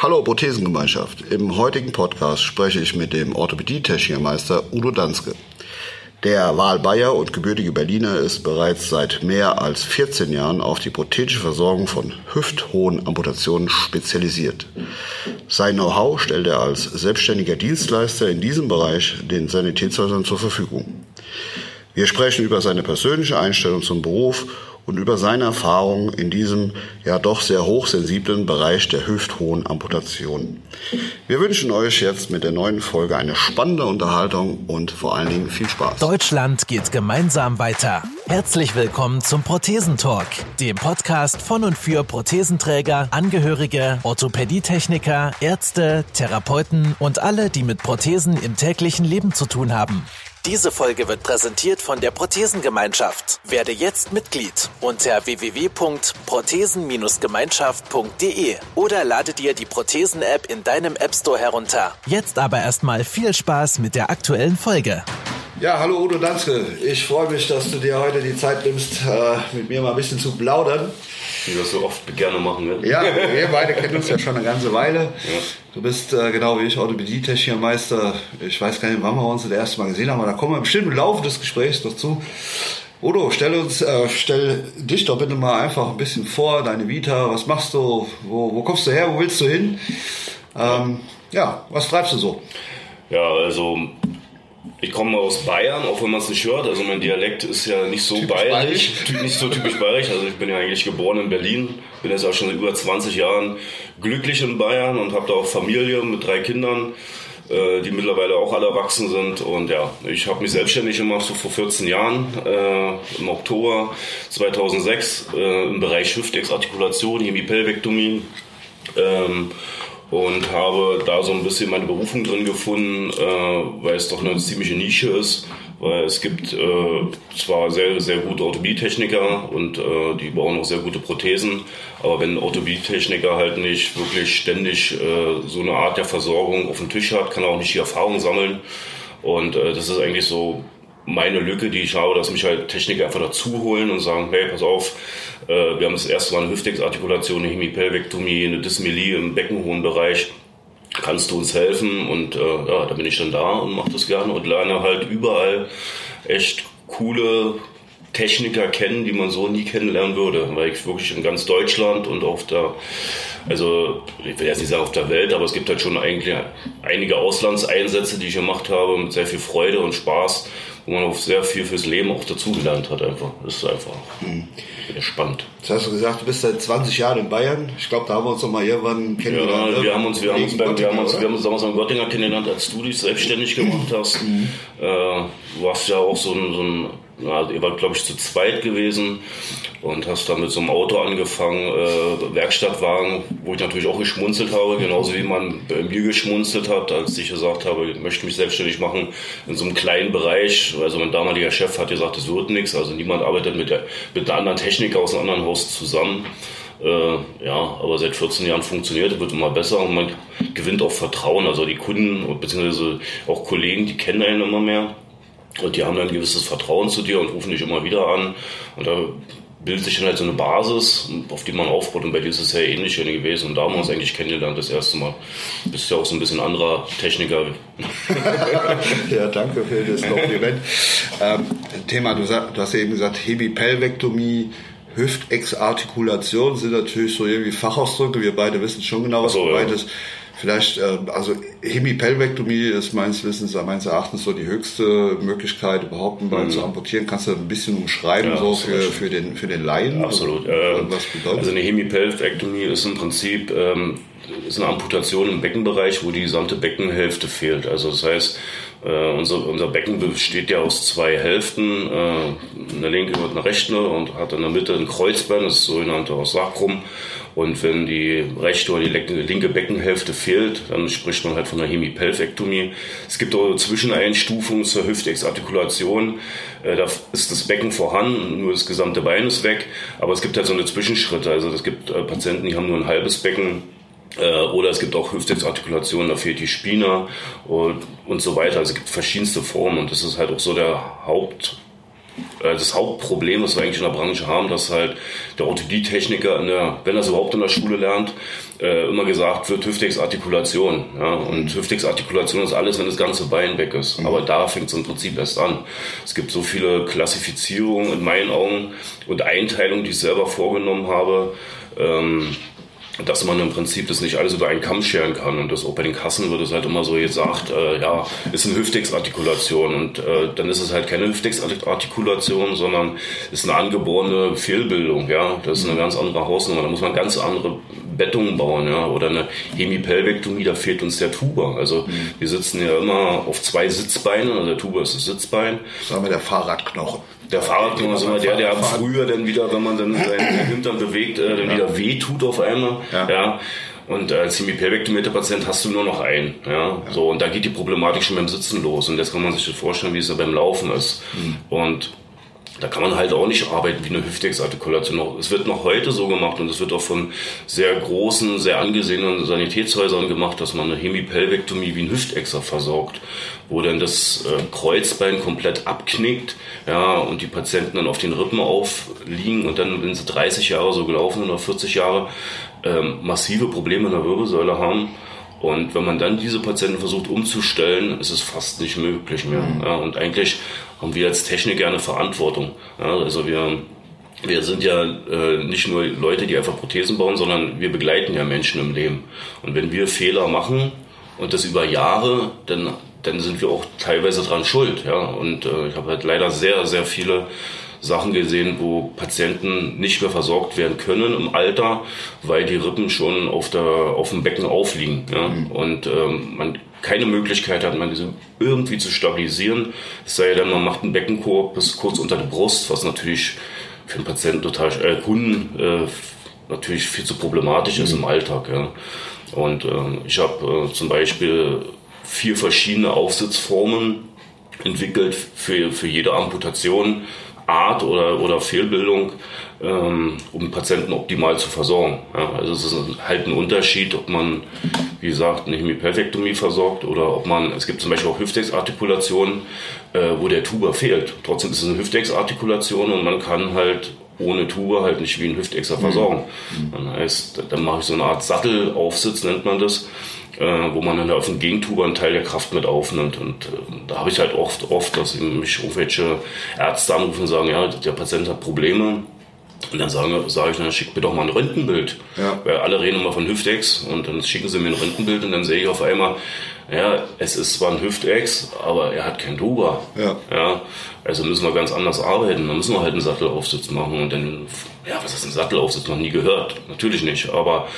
Hallo Prothesengemeinschaft. Im heutigen Podcast spreche ich mit dem Orthopädie-Technikermeister Udo Danske. Der Wahlbayer und gebürtige Berliner ist bereits seit mehr als 14 Jahren auf die prothetische Versorgung von hüfthohen Amputationen spezialisiert. Sein Know-how stellt er als selbstständiger Dienstleister in diesem Bereich den Sanitätshäusern zur Verfügung. Wir sprechen über seine persönliche Einstellung zum Beruf und über seine Erfahrungen in diesem ja doch sehr hochsensiblen Bereich der hüfthohen Amputation. Wir wünschen euch jetzt mit der neuen Folge eine spannende Unterhaltung und vor allen Dingen viel Spaß. Deutschland geht gemeinsam weiter. Herzlich willkommen zum Prothesentalk, dem Podcast von und für Prothesenträger, Angehörige, Orthopädietechniker, Ärzte, Therapeuten und alle, die mit Prothesen im täglichen Leben zu tun haben. Diese Folge wird präsentiert von der Prothesengemeinschaft. Werde jetzt Mitglied unter www.prothesen-gemeinschaft.de oder lade dir die Prothesen-App in deinem App Store herunter. Jetzt aber erstmal viel Spaß mit der aktuellen Folge. Ja, hallo Udo Danske. Ich freue mich, dass du dir heute die Zeit nimmst, äh, mit mir mal ein bisschen zu plaudern. Wie wir das so oft gerne machen. Ne? Ja, wir beide kennen uns ja schon eine ganze Weile. Ja. Du bist äh, genau wie ich Orthopädie-Technikermeister. Ich weiß gar nicht, wann wir uns das erste Mal gesehen haben, aber da kommen wir bestimmt im Laufe des Gesprächs noch zu. Udo, stell uns, äh, stell dich doch bitte mal einfach ein bisschen vor, deine Vita, was machst du, wo, wo kommst du her, wo willst du hin? Ähm, ja, was treibst du so? Ja, also ich komme aus Bayern, auch wenn man es nicht hört. Also mein Dialekt ist ja nicht so typisch bayerisch, bayerisch, nicht so typisch bayerisch. Also ich bin ja eigentlich geboren in Berlin, bin jetzt auch schon seit über 20 Jahren glücklich in Bayern und habe da auch Familie mit drei Kindern, äh, die mittlerweile auch alle erwachsen sind. Und ja, ich habe mich selbstständig gemacht so vor 14 Jahren, äh, im Oktober 2006 äh, im Bereich Hüftexartikulation, Hemipelvektomie. Ähm, und habe da so ein bisschen meine Berufung drin gefunden, äh, weil es doch eine ziemliche Nische ist, weil es gibt äh, zwar sehr, sehr gute Orthopädie-Techniker und äh, die bauen auch sehr gute Prothesen, aber wenn ein Orthopädie-Techniker halt nicht wirklich ständig äh, so eine Art der Versorgung auf dem Tisch hat, kann er auch nicht die Erfahrung sammeln. Und äh, das ist eigentlich so meine Lücke, die ich habe, dass mich halt Techniker einfach dazu holen und sagen, hey, pass auf, wir haben das erste Mal eine Hüftexartikulation, eine Hemipelvektomie, eine Dysmelie im beckenhohen Bereich. Kannst du uns helfen? Und äh, ja, da bin ich dann da und mache das gerne und lerne halt überall echt coole Techniker kennen, die man so nie kennenlernen würde, weil ich wirklich in ganz Deutschland und auf der, also ich will jetzt nicht sagen auf der Welt, aber es gibt halt schon eigentlich einige Auslandseinsätze, die ich gemacht habe mit sehr viel Freude und Spaß wo man auch sehr viel fürs Leben auch dazugelernt hat einfach. Das ist einfach mhm. spannend. Jetzt hast du gesagt, du bist seit 20 Jahren in Bayern. Ich glaube, da haben wir uns noch mal irgendwann kennengelernt. Ja, wir haben uns, wir haben uns, beim, wir haben uns, wir haben uns damals in Göttinger kennengelernt, als du dich selbstständig gemacht hast. Mhm. Äh, du warst ja auch so ein, so ein ja, ihr wart, glaube ich, zu zweit gewesen und hast dann mit so einem Auto angefangen, äh, Werkstattwagen, wo ich natürlich auch geschmunzelt habe, genauso wie man bei mir geschmunzelt hat, als ich gesagt habe, ich möchte mich selbstständig machen in so einem kleinen Bereich. Also mein damaliger Chef hat gesagt, es wird nichts, also niemand arbeitet mit der, mit der anderen Techniker aus einem anderen Haus zusammen. Äh, ja, aber seit 14 Jahren funktioniert, wird immer besser und man gewinnt auch Vertrauen. Also die Kunden bzw. auch Kollegen, die kennen einen immer mehr. Und die haben dann ein gewisses Vertrauen zu dir und rufen dich immer wieder an. Und da bildet sich dann halt so eine Basis, auf die man aufbaut. Und bei dir ist es ja ähnlich gewesen. Und da haben wir uns eigentlich kennengelernt das erste Mal. Du bist ja auch so ein bisschen anderer Techniker. ja, danke für das Kompliment. ähm, Thema, du, du, hast ja eben gesagt, Hemipelvektomie, Hüftexartikulation sind natürlich so irgendwie Fachausdrücke. Wir beide wissen schon genau, was so, gemeint ja. ist. Vielleicht, äh, also Hemipelvektomie ist meines Wissens, meines Erachtens so die höchste Möglichkeit, überhaupt einen Bein mhm. zu amputieren. Kannst du ein bisschen umschreiben, ja, so für, für, den, für den Laien? Absolut. Also, was bedeutet Also eine Hemipelvektomie ist im Prinzip ähm, ist eine Amputation im Beckenbereich, wo die gesamte Beckenhälfte fehlt. Also das heißt, äh, unser, unser Becken besteht ja aus zwei Hälften, äh, eine linke und eine rechte und hat in der Mitte ein Kreuzbein, das sogenannte Sacrum. Und wenn die rechte oder die linke Beckenhälfte fehlt, dann spricht man halt von einer Hemipelvektomie. Es gibt auch Zwischeneinstufungen zur Hüftexartikulation. Äh, da ist das Becken vorhanden, nur das gesamte Bein ist weg. Aber es gibt halt so eine Zwischenschritte. Also es gibt äh, Patienten, die haben nur ein halbes Becken äh, oder es gibt auch Hüftexartikulationen, da fehlt die Spina und, und so weiter. Also es gibt verschiedenste Formen und das ist halt auch so der Haupt das Hauptproblem, was wir eigentlich in der Branche haben, dass halt der Orthopädie-Techniker, wenn er es überhaupt in der Schule lernt, äh, immer gesagt wird, Hüftexartikulation. Ja? Und Hüftexartikulation ist alles, wenn das ganze Bein weg ist. Mhm. Aber da fängt es im Prinzip erst an. Es gibt so viele Klassifizierungen in meinen Augen und Einteilungen, die ich selber vorgenommen habe. Ähm, dass man im Prinzip das nicht alles über einen Kamm scheren kann. Und das auch bei den Kassen wird es halt immer so gesagt, äh, ja, ist eine Hüftexartikulation. Und äh, dann ist es halt keine Hüftexartikulation, sondern ist eine angeborene Fehlbildung. Ja, Das ist eine ganz andere Hausnummer. Da muss man ganz andere Bettungen bauen. Ja, Oder eine Hemipelvektomie, da fehlt uns der Tuber. Also mhm. wir sitzen ja immer auf zwei Sitzbeinen. Also der Tuber ist das Sitzbein. Sagen wir der Fahrradknochen. Der Fahrradknochen ist immer der, der früher dann wieder, wenn man dann seinen Hintern bewegt, äh, dann wieder wehtut auf einmal. Ja. ja. Und als hemipelvektomierter Patient hast du nur noch einen. Ja? ja? So, und da geht die Problematik schon beim Sitzen los. Und jetzt kann man sich vorstellen, wie es da beim Laufen ist. Mhm. Und da kann man halt auch nicht arbeiten wie eine Hüftexartikulation. Es wird noch heute so gemacht und es wird auch von sehr großen, sehr angesehenen Sanitätshäusern gemacht, dass man eine Hemipelvektomie wie ein Hüftexer versorgt, wo dann das äh, Kreuzbein komplett abknickt, ja, und die Patienten dann auf den Rippen aufliegen und dann, wenn sie 30 Jahre so gelaufen oder 40 Jahre, ähm, massive Probleme in der Wirbelsäule haben. Und wenn man dann diese Patienten versucht umzustellen, ist es fast nicht möglich mehr. Mhm. Ja, und eigentlich haben wir als Techniker eine Verantwortung. Ja, also wir, wir sind ja äh, nicht nur Leute, die einfach Prothesen bauen, sondern wir begleiten ja Menschen im Leben. Und wenn wir Fehler machen und das über Jahre, dann, dann sind wir auch teilweise dran schuld. Ja? Und äh, ich habe halt leider sehr, sehr viele Sachen gesehen, wo Patienten nicht mehr versorgt werden können im Alter, weil die Rippen schon auf, der, auf dem Becken aufliegen. Ja? Mhm. Und ähm, man keine Möglichkeit hat, man diese irgendwie zu stabilisieren. Es sei denn, man macht einen Beckenkorb bis kurz unter der Brust, was natürlich für einen Patienten total, äh, Kunden äh, natürlich viel zu problematisch mhm. ist im Alltag. Ja. Und äh, ich habe äh, zum Beispiel vier verschiedene Aufsitzformen entwickelt für, für jede Amputation, Art oder, oder Fehlbildung ähm, um Patienten optimal zu versorgen. Ja, also es ist halt ein Unterschied, ob man, wie gesagt, eine Hemiperfektomie versorgt oder ob man, es gibt zum Beispiel auch Hüftexartikulationen, äh, wo der Tuber fehlt. Trotzdem ist es eine Hüftexartikulation und man kann halt ohne Tuber halt nicht wie ein Hüftexer mhm. versorgen. Mhm. Dann heißt, dann mache ich so eine Art Sattelaufsitz, nennt man das, äh, wo man dann auf dem Gegentuber einen Teil der Kraft mit aufnimmt. Und äh, da habe ich halt oft, oft, dass mich irgendwelche Ärzte anrufen und sagen, ja, der Patient hat Probleme und dann sage, sage ich, dann schickt mir doch mal ein Röntgenbild. Ja. Weil alle reden immer von Hüftex und dann schicken sie mir ein Röntgenbild und dann sehe ich auf einmal, ja, es ist zwar ein Hüftex, aber er hat kein Tuba. Ja. ja. Also müssen wir ganz anders arbeiten. Dann müssen wir halt einen Sattelaufsitz machen und dann, ja, was ist ein Sattelaufsitz? Noch nie gehört. Natürlich nicht. Aber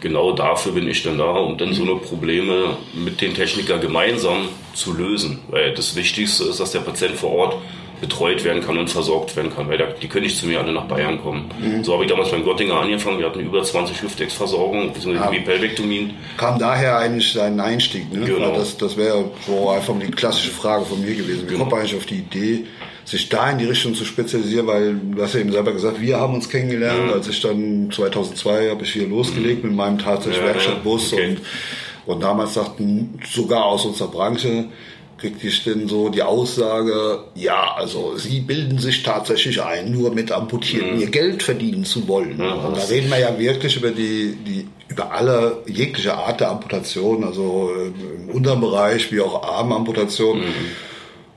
genau dafür bin ich dann da, um dann so eine Probleme mit den Technikern gemeinsam zu lösen. Weil das Wichtigste ist, dass der Patient vor Ort betreut werden kann und versorgt werden kann, weil da, die können nicht zu mir alle nach Bayern kommen. Mhm. So habe ich damals beim Göttinger angefangen. Wir hatten über 20 Hüftexversorgungen, beziehungsweise ja. Pelvektomien. Kam daher eigentlich sein Einstieg. Ne? Genau. Das, das wäre so einfach die klassische Frage von mir gewesen. Wie genau. kommt man eigentlich auf die Idee, sich da in die Richtung zu spezialisieren, weil du hast ja eben selber gesagt, wir haben uns kennengelernt, mhm. als ich dann 2002 habe ich hier losgelegt mit meinem tatsächlich ja, Werkstattbus okay. und, und damals sagten sogar aus unserer Branche, kriegte ich denn so die Aussage, ja, also sie bilden sich tatsächlich ein, nur mit Amputierten mhm. ihr Geld verdienen zu wollen. Ja, und da reden wir ja wirklich über die, die über alle jegliche Art der Amputation, also im unteren Bereich wie auch Armamputation. Mhm.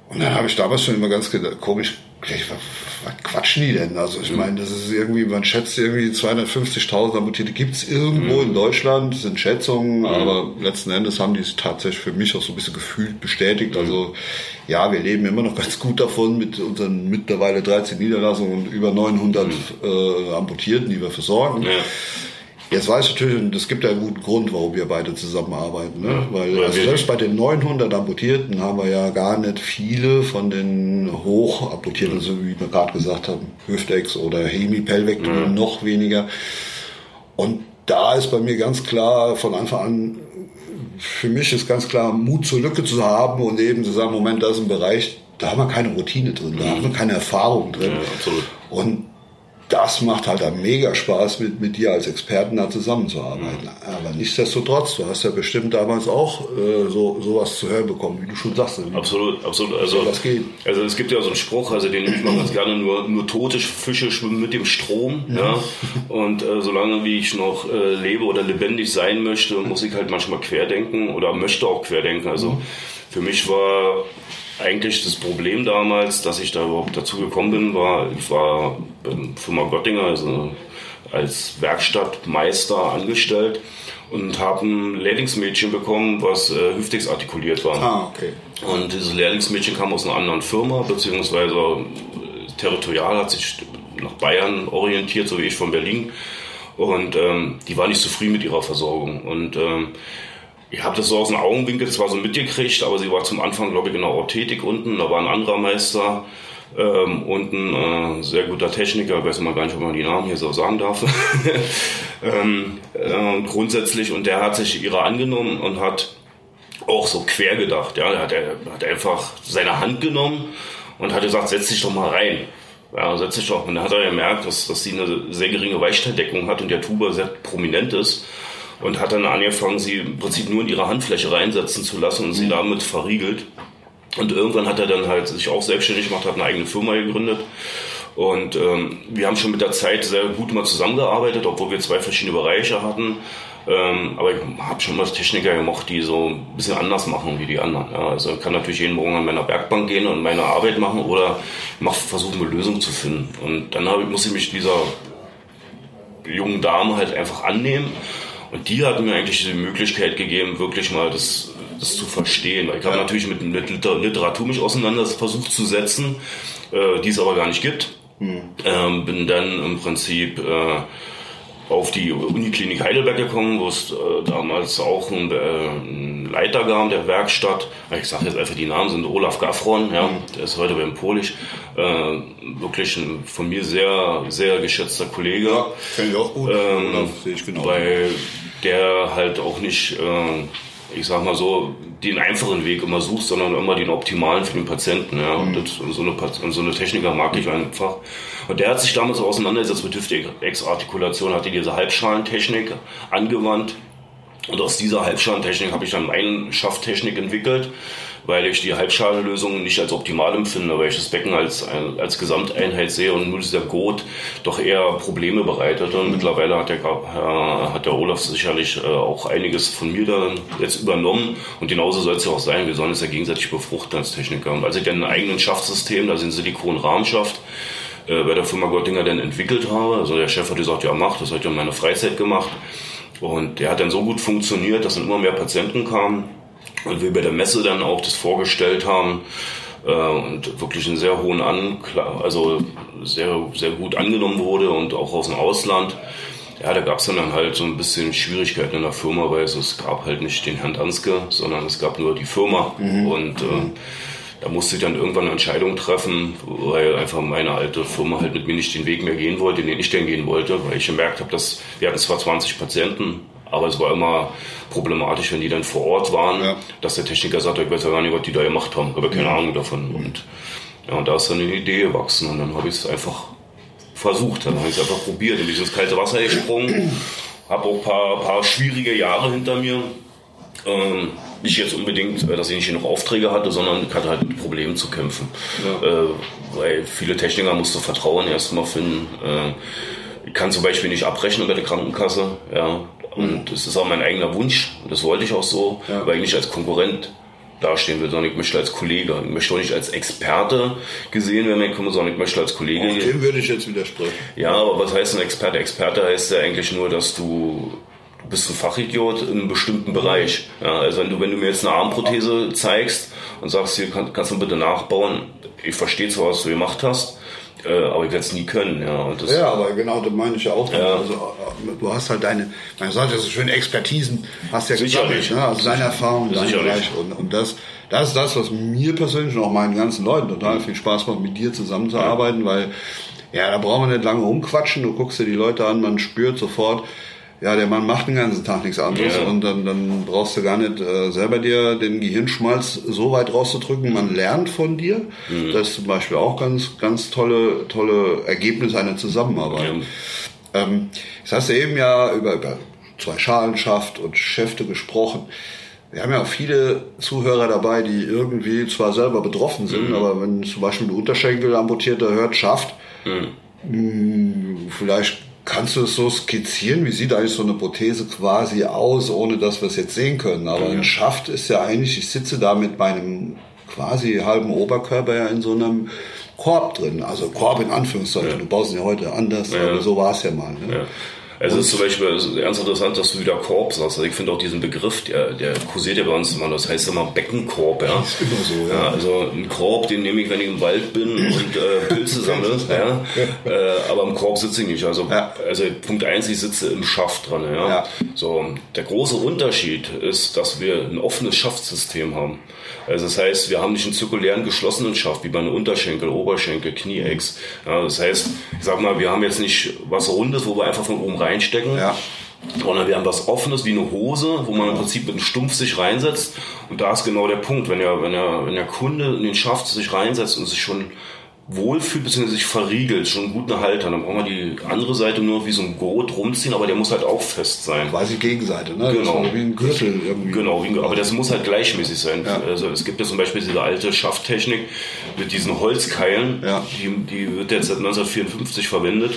Und dann habe ich damals schon immer ganz komisch was quatschen die denn? Also ich meine, das ist irgendwie, man schätzt irgendwie 250.000 Amputierte gibt es irgendwo mhm. in Deutschland, das sind Schätzungen, mhm. aber letzten Endes haben die es tatsächlich für mich auch so ein bisschen gefühlt bestätigt. Mhm. Also ja, wir leben immer noch ganz gut davon mit unseren mittlerweile 13 Niederlassungen und über 900 mhm. äh, Amputierten, die wir versorgen. Ja. Jetzt weiß ich natürlich, und es gibt ja einen guten Grund, warum wir beide zusammenarbeiten. Ne? Weil also selbst bei den 900 Amputierten haben wir ja gar nicht viele von den hoch amputierten, so wie wir gerade gesagt haben, Hüftex oder Hemipelvektomie, mhm. noch weniger. Und da ist bei mir ganz klar von Anfang an, für mich ist ganz klar, Mut zur Lücke zu haben und eben zu sagen, Moment, da ist ein Bereich, da haben wir keine Routine drin, da haben wir keine Erfahrung drin. Ja, und das macht halt dann mega Spaß, mit, mit dir als Experten da zusammenzuarbeiten. Mhm. Aber nichtsdestotrotz, du hast ja bestimmt damals auch äh, so sowas zu hören bekommen, wie du schon sagst. Absolut, absolut. Also, das geht. also es gibt ja so einen Spruch, also den ich mal ganz gerne, nur, nur tote Fische schwimmen mit dem Strom. Mhm. Ja? Und äh, solange wie ich noch äh, lebe oder lebendig sein möchte, muss ich halt manchmal querdenken oder möchte auch querdenken. Also mhm. für mich war eigentlich das Problem damals, dass ich da überhaupt dazu gekommen bin, war, ich war bei Firma Göttinger, also als Werkstattmeister angestellt und habe ein Lehrlingsmädchen bekommen, was äh, hüftig artikuliert war. Ah, okay. Und dieses Lehrlingsmädchen kam aus einer anderen Firma, beziehungsweise äh, territorial hat sich nach Bayern orientiert, so wie ich von Berlin. Und ähm, die war nicht zufrieden mit ihrer Versorgung. Und ähm, ich habe das so aus dem Augenwinkel zwar so mitgekriegt, aber sie war zum Anfang, glaube ich, in der Orthetik unten. Da war ein anderer Meister ähm, und ein äh, sehr guter Techniker. Ich weiß immer gar nicht, ob man die Namen hier so sagen darf. ähm, äh, grundsätzlich, und der hat sich ihrer angenommen und hat auch so quer gedacht. Ja, er hat, er hat einfach seine Hand genommen und hat gesagt, setz dich doch mal rein. Ja, setz dich doch. Und dann hat er gemerkt, dass, dass sie eine sehr geringe Weichteildeckung hat und der Tuba sehr prominent ist und hat dann angefangen, sie im Prinzip nur in ihre Handfläche reinsetzen zu lassen und sie mhm. damit verriegelt. Und irgendwann hat er dann halt sich auch selbstständig gemacht, hat eine eigene Firma gegründet. Und ähm, wir haben schon mit der Zeit sehr gut mal zusammengearbeitet, obwohl wir zwei verschiedene Bereiche hatten. Ähm, aber ich habe schon mal Techniker gemacht, die so ein bisschen anders machen wie die anderen. Ja, also ich kann natürlich jeden Morgen an meiner Bergbank gehen und meine Arbeit machen oder mach, versuchen, eine Lösung zu finden. Und dann hab, muss ich mich dieser jungen Dame halt einfach annehmen und die hat mir eigentlich die Möglichkeit gegeben, wirklich mal das, das zu verstehen. Weil ich habe natürlich mit, mit Literatur mich auseinander versucht zu setzen, äh, die es aber gar nicht gibt. Mhm. Ähm, bin dann im Prinzip äh, auf die Uniklinik Heidelberg gekommen, wo es äh, damals auch einen, äh, einen, Leiter gab der Werkstatt. Ich sage jetzt einfach die Namen, sind Olaf Gaffron, ja, mhm. der ist heute beim Polisch. Äh, wirklich ein von mir sehr, sehr geschätzter Kollege. Ja, kenne ich auch gut. Ähm, Olaf sehe ich genau. Weil der halt auch nicht, äh, ich sag mal so, den einfachen Weg immer sucht, sondern immer den optimalen für den Patienten. Ja. Mhm. Und, das, und, so eine, und so eine Techniker mag ich einfach. Und der hat sich damals auseinandergesetzt mit Hüftexartikulation, hat diese Halbschalentechnik angewandt. Und aus dieser Halbschalentechnik habe ich dann meine Schafttechnik entwickelt weil ich die Halbschalenlösung nicht als optimal empfinde, weil ich das Becken als, als Gesamteinheit sehe und nur dieser Gurt doch eher Probleme bereitet. Und mhm. mittlerweile hat der, äh, hat der Olaf sicherlich äh, auch einiges von mir dann jetzt übernommen und genauso soll es ja auch sein. Wir sollen es ja gegenseitig befruchten als Techniker. Und als ich dann ein eigenes Schaftsystem, da sind Silikon-Rahmenschaft, äh, bei der Firma Göttinger dann entwickelt habe. Also der Chef hat gesagt, ja mach, das hat ja in meiner Freizeit gemacht. Und der hat dann so gut funktioniert, dass dann immer mehr Patienten kamen und wir bei der Messe dann auch das vorgestellt haben äh, und wirklich einen sehr hohen Anklang, also sehr, sehr gut angenommen wurde und auch aus dem Ausland. Ja, da gab es dann halt so ein bisschen Schwierigkeiten in der Firma, weil es gab halt nicht den Herrn Danske, sondern es gab nur die Firma. Mhm. Und äh, da musste ich dann irgendwann eine Entscheidung treffen, weil einfach meine alte Firma halt mit mir nicht den Weg mehr gehen wollte, den ich denn gehen wollte, weil ich gemerkt habe, dass wir hatten zwar 20 Patienten, aber es war immer problematisch, wenn die dann vor Ort waren, ja. dass der Techniker sagt, ich weiß ja gar nicht, was die da gemacht haben, ich habe keine. Ahnung davon. Und ja, und da ist dann eine Idee gewachsen und dann habe ich es einfach versucht, dann habe ich es einfach probiert, in dieses kalte Wasser gesprungen, habe auch ein paar, paar schwierige Jahre hinter mir. Ähm, nicht jetzt unbedingt, äh, dass ich nicht genug Aufträge hatte, sondern ich hatte halt mit Problemen zu kämpfen. Ja. Äh, weil viele Techniker musste Vertrauen erstmal finden. Äh, ich kann zum Beispiel nicht abrechnen bei der Krankenkasse. Ja. Und das ist auch mein eigener Wunsch. Und das wollte ich auch so, ja. weil ich nicht als Konkurrent dastehen will, sondern ich möchte als Kollege. Ich möchte auch nicht als Experte gesehen werden, sondern ich möchte als Kollege. Auch dem würde ich jetzt widersprechen. Ja, aber was heißt ein Experte? Experte heißt ja eigentlich nur, dass du du bist ein Fachidiot in einem bestimmten Bereich. Ja, also wenn du, wenn du mir jetzt eine Armprothese zeigst und sagst, hier kann, kannst du bitte nachbauen, ich verstehe zwar, was du gemacht hast, äh, aber ich werde es nie können. Ja, ja, aber genau, das meine ich ja auch. Ja. Also, äh, du hast halt deine, man sagt ja so schön, Expertisen, hast ja Sicherlich. ne? also deine Erfahrung, dein Bereich. Und, und das, das ist das, was mir persönlich und auch meinen ganzen Leuten total viel Spaß macht, mit dir zusammenzuarbeiten, ja. weil ja, da braucht man nicht lange rumquatschen, du guckst dir die Leute an, man spürt sofort, ja, der Mann macht den ganzen Tag nichts anderes ja. und dann, dann brauchst du gar nicht äh, selber dir den Gehirnschmalz so weit rauszudrücken. Man lernt von dir. Mhm. Das ist zum Beispiel auch ganz, ganz tolle, tolle Ergebnis einer Zusammenarbeit. Ja. Ähm, hast du eben ja über, über zwei Schalenschaft und Schäfte gesprochen. Wir haben ja auch viele Zuhörer dabei, die irgendwie zwar selber betroffen sind, mhm. aber wenn zum Beispiel ein Unterschenkel amputierter hört, schafft, mhm. mh, vielleicht Kannst du es so skizzieren? Wie sieht eigentlich so eine Prothese quasi aus, ohne dass wir es jetzt sehen können? Aber ja. ein Schaft ist ja eigentlich, ich sitze da mit meinem quasi halben Oberkörper ja in so einem Korb drin. Also Korb in Anführungszeichen. Ja. Du baust ihn ja heute anders, ja. aber so war es ja mal. Ne? Es ist zum Beispiel ganz interessant, dass du wieder Korb sagst. Also ich finde auch diesen Begriff, der, der kursiert ja bei uns immer, das heißt immer Beckenkorb. Ja? Das ist immer so, ja. ja also ein Korb, den nehme ich, wenn ich im Wald bin und äh, Pilze sammle. ja? Äh, aber im Korb sitze ich nicht. Also, ja. also Punkt eins, ich sitze im Schaft dran. Ja? ja? So, der große Unterschied ist, dass wir ein offenes Schaftsystem haben. Also das heißt, wir haben nicht einen zirkulären geschlossenen Schaft, wie bei einem Unterschenkel, Oberschenkel, Knieex. Ja, das heißt, ich sag mal, wir haben jetzt nicht was Rundes, wo wir einfach von oben reinstecken. Ja. Sondern wir haben was Offenes wie eine Hose, wo man im Prinzip mit einem Stumpf sich reinsetzt. Und da ist genau der Punkt. Wenn der, wenn der, wenn der Kunde in den Schaft sich reinsetzt und sich schon wohlfühlt bzw. sich verriegelt, schon gut eine Halter. Dann brauchen wir die andere Seite nur wie so ein Gurt rumziehen, aber der muss halt auch fest sein. Quasi Gegenseite, ne? Genau. wie ein Gürtel irgendwie. Genau, wie ein, aber das muss halt gleichmäßig sein. Ja. Also es gibt ja zum Beispiel diese alte Schafttechnik mit diesen Holzkeilen, ja. die, die wird jetzt seit 1954 verwendet.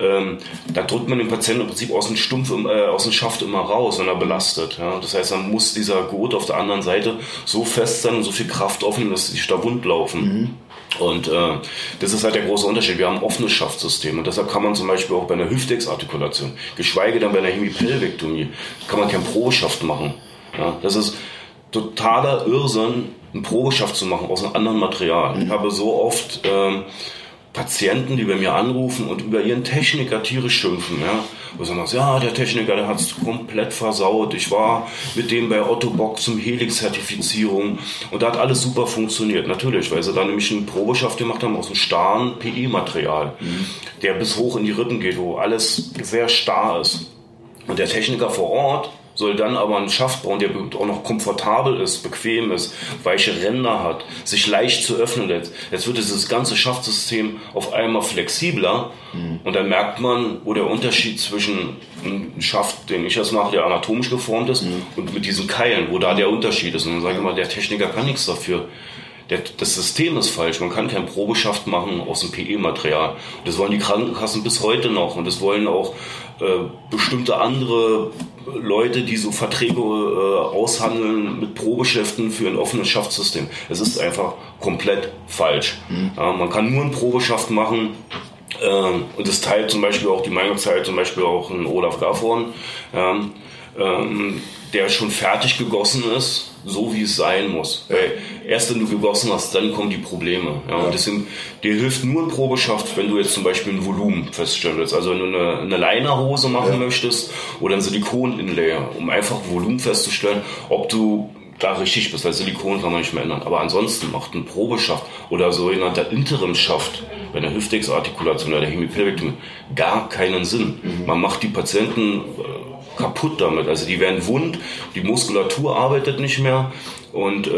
Ähm, da drückt man den Patienten im Prinzip aus dem Stumpf, äh, aus dem Schaft immer raus, wenn er belastet. Ja? Das heißt, dann muss dieser Gurt auf der anderen Seite so fest sein und so viel Kraft aufnehmen, dass sich da wund laufen. Mhm. Und äh, das ist halt der große Unterschied. Wir haben ein offenes Schaftsystem und deshalb kann man zum Beispiel auch bei einer Hüftexartikulation, geschweige denn bei einer Hemipelvektomie, kann man keinen Probeschaft machen. Ja? Das ist totaler Irrsinn, einen Probeschaft zu machen aus einem anderen Material. Ich habe so oft ähm, Patienten, die bei mir anrufen und über ihren Techniker tierisch schimpfen. Ja? Wo sie sagen, ja, der Techniker, der hat es komplett versaut. Ich war mit dem bei Otto Bock zum Helix-Zertifizierung und da hat alles super funktioniert. Natürlich, weil sie da nämlich einen Probeschaft gemacht haben aus einem starren PE-Material, mhm. der bis hoch in die Rippen geht, wo alles sehr starr ist. Und der Techniker vor Ort soll dann aber einen Schaft bauen, der auch noch komfortabel ist, bequem ist, weiche Ränder hat, sich leicht zu öffnen lässt. Jetzt wird dieses ganze Schaftsystem auf einmal flexibler mhm. und dann merkt man, wo der Unterschied zwischen einem Schaft, den ich jetzt mache, der anatomisch geformt ist, mhm. und mit diesen Keilen, wo da der Unterschied ist. Und dann sage ich mal, der Techniker kann nichts dafür. Der, das System ist falsch. Man kann keinen Probeschaft machen aus dem PE-Material. Das wollen die Krankenkassen bis heute noch und das wollen auch äh, bestimmte andere Leute, die so Verträge äh, aushandeln mit Probeschäften für ein offenes Schaftsystem. Es ist einfach komplett falsch. Mhm. Ja, man kann nur ein Probeschaft machen, ähm, und das teilt zum Beispiel auch die Meinung teilt zum Beispiel auch ein Olaf Gaffhorn, ja, ähm, der schon fertig gegossen ist, so wie es sein muss. Ja. Weil erst wenn du gegossen hast, dann kommen die Probleme. Ja, ja. Und deswegen, dir hilft nur ein Probeschaft, wenn du jetzt zum Beispiel ein Volumen feststellen willst. Also wenn du eine, eine Linerhose machen möchtest oder ein Silikon-Inlay, um einfach Volumen festzustellen, ob du da richtig bist, weil Silikon kann man nicht mehr ändern. Aber ansonsten macht ein Probeschaft oder sogenannter Interimschaft bei der Hüftexartikulation oder der Hemipelvektomie gar keinen Sinn. Mhm. Man macht die Patienten äh, kaputt damit. Also die werden wund, die Muskulatur arbeitet nicht mehr und äh,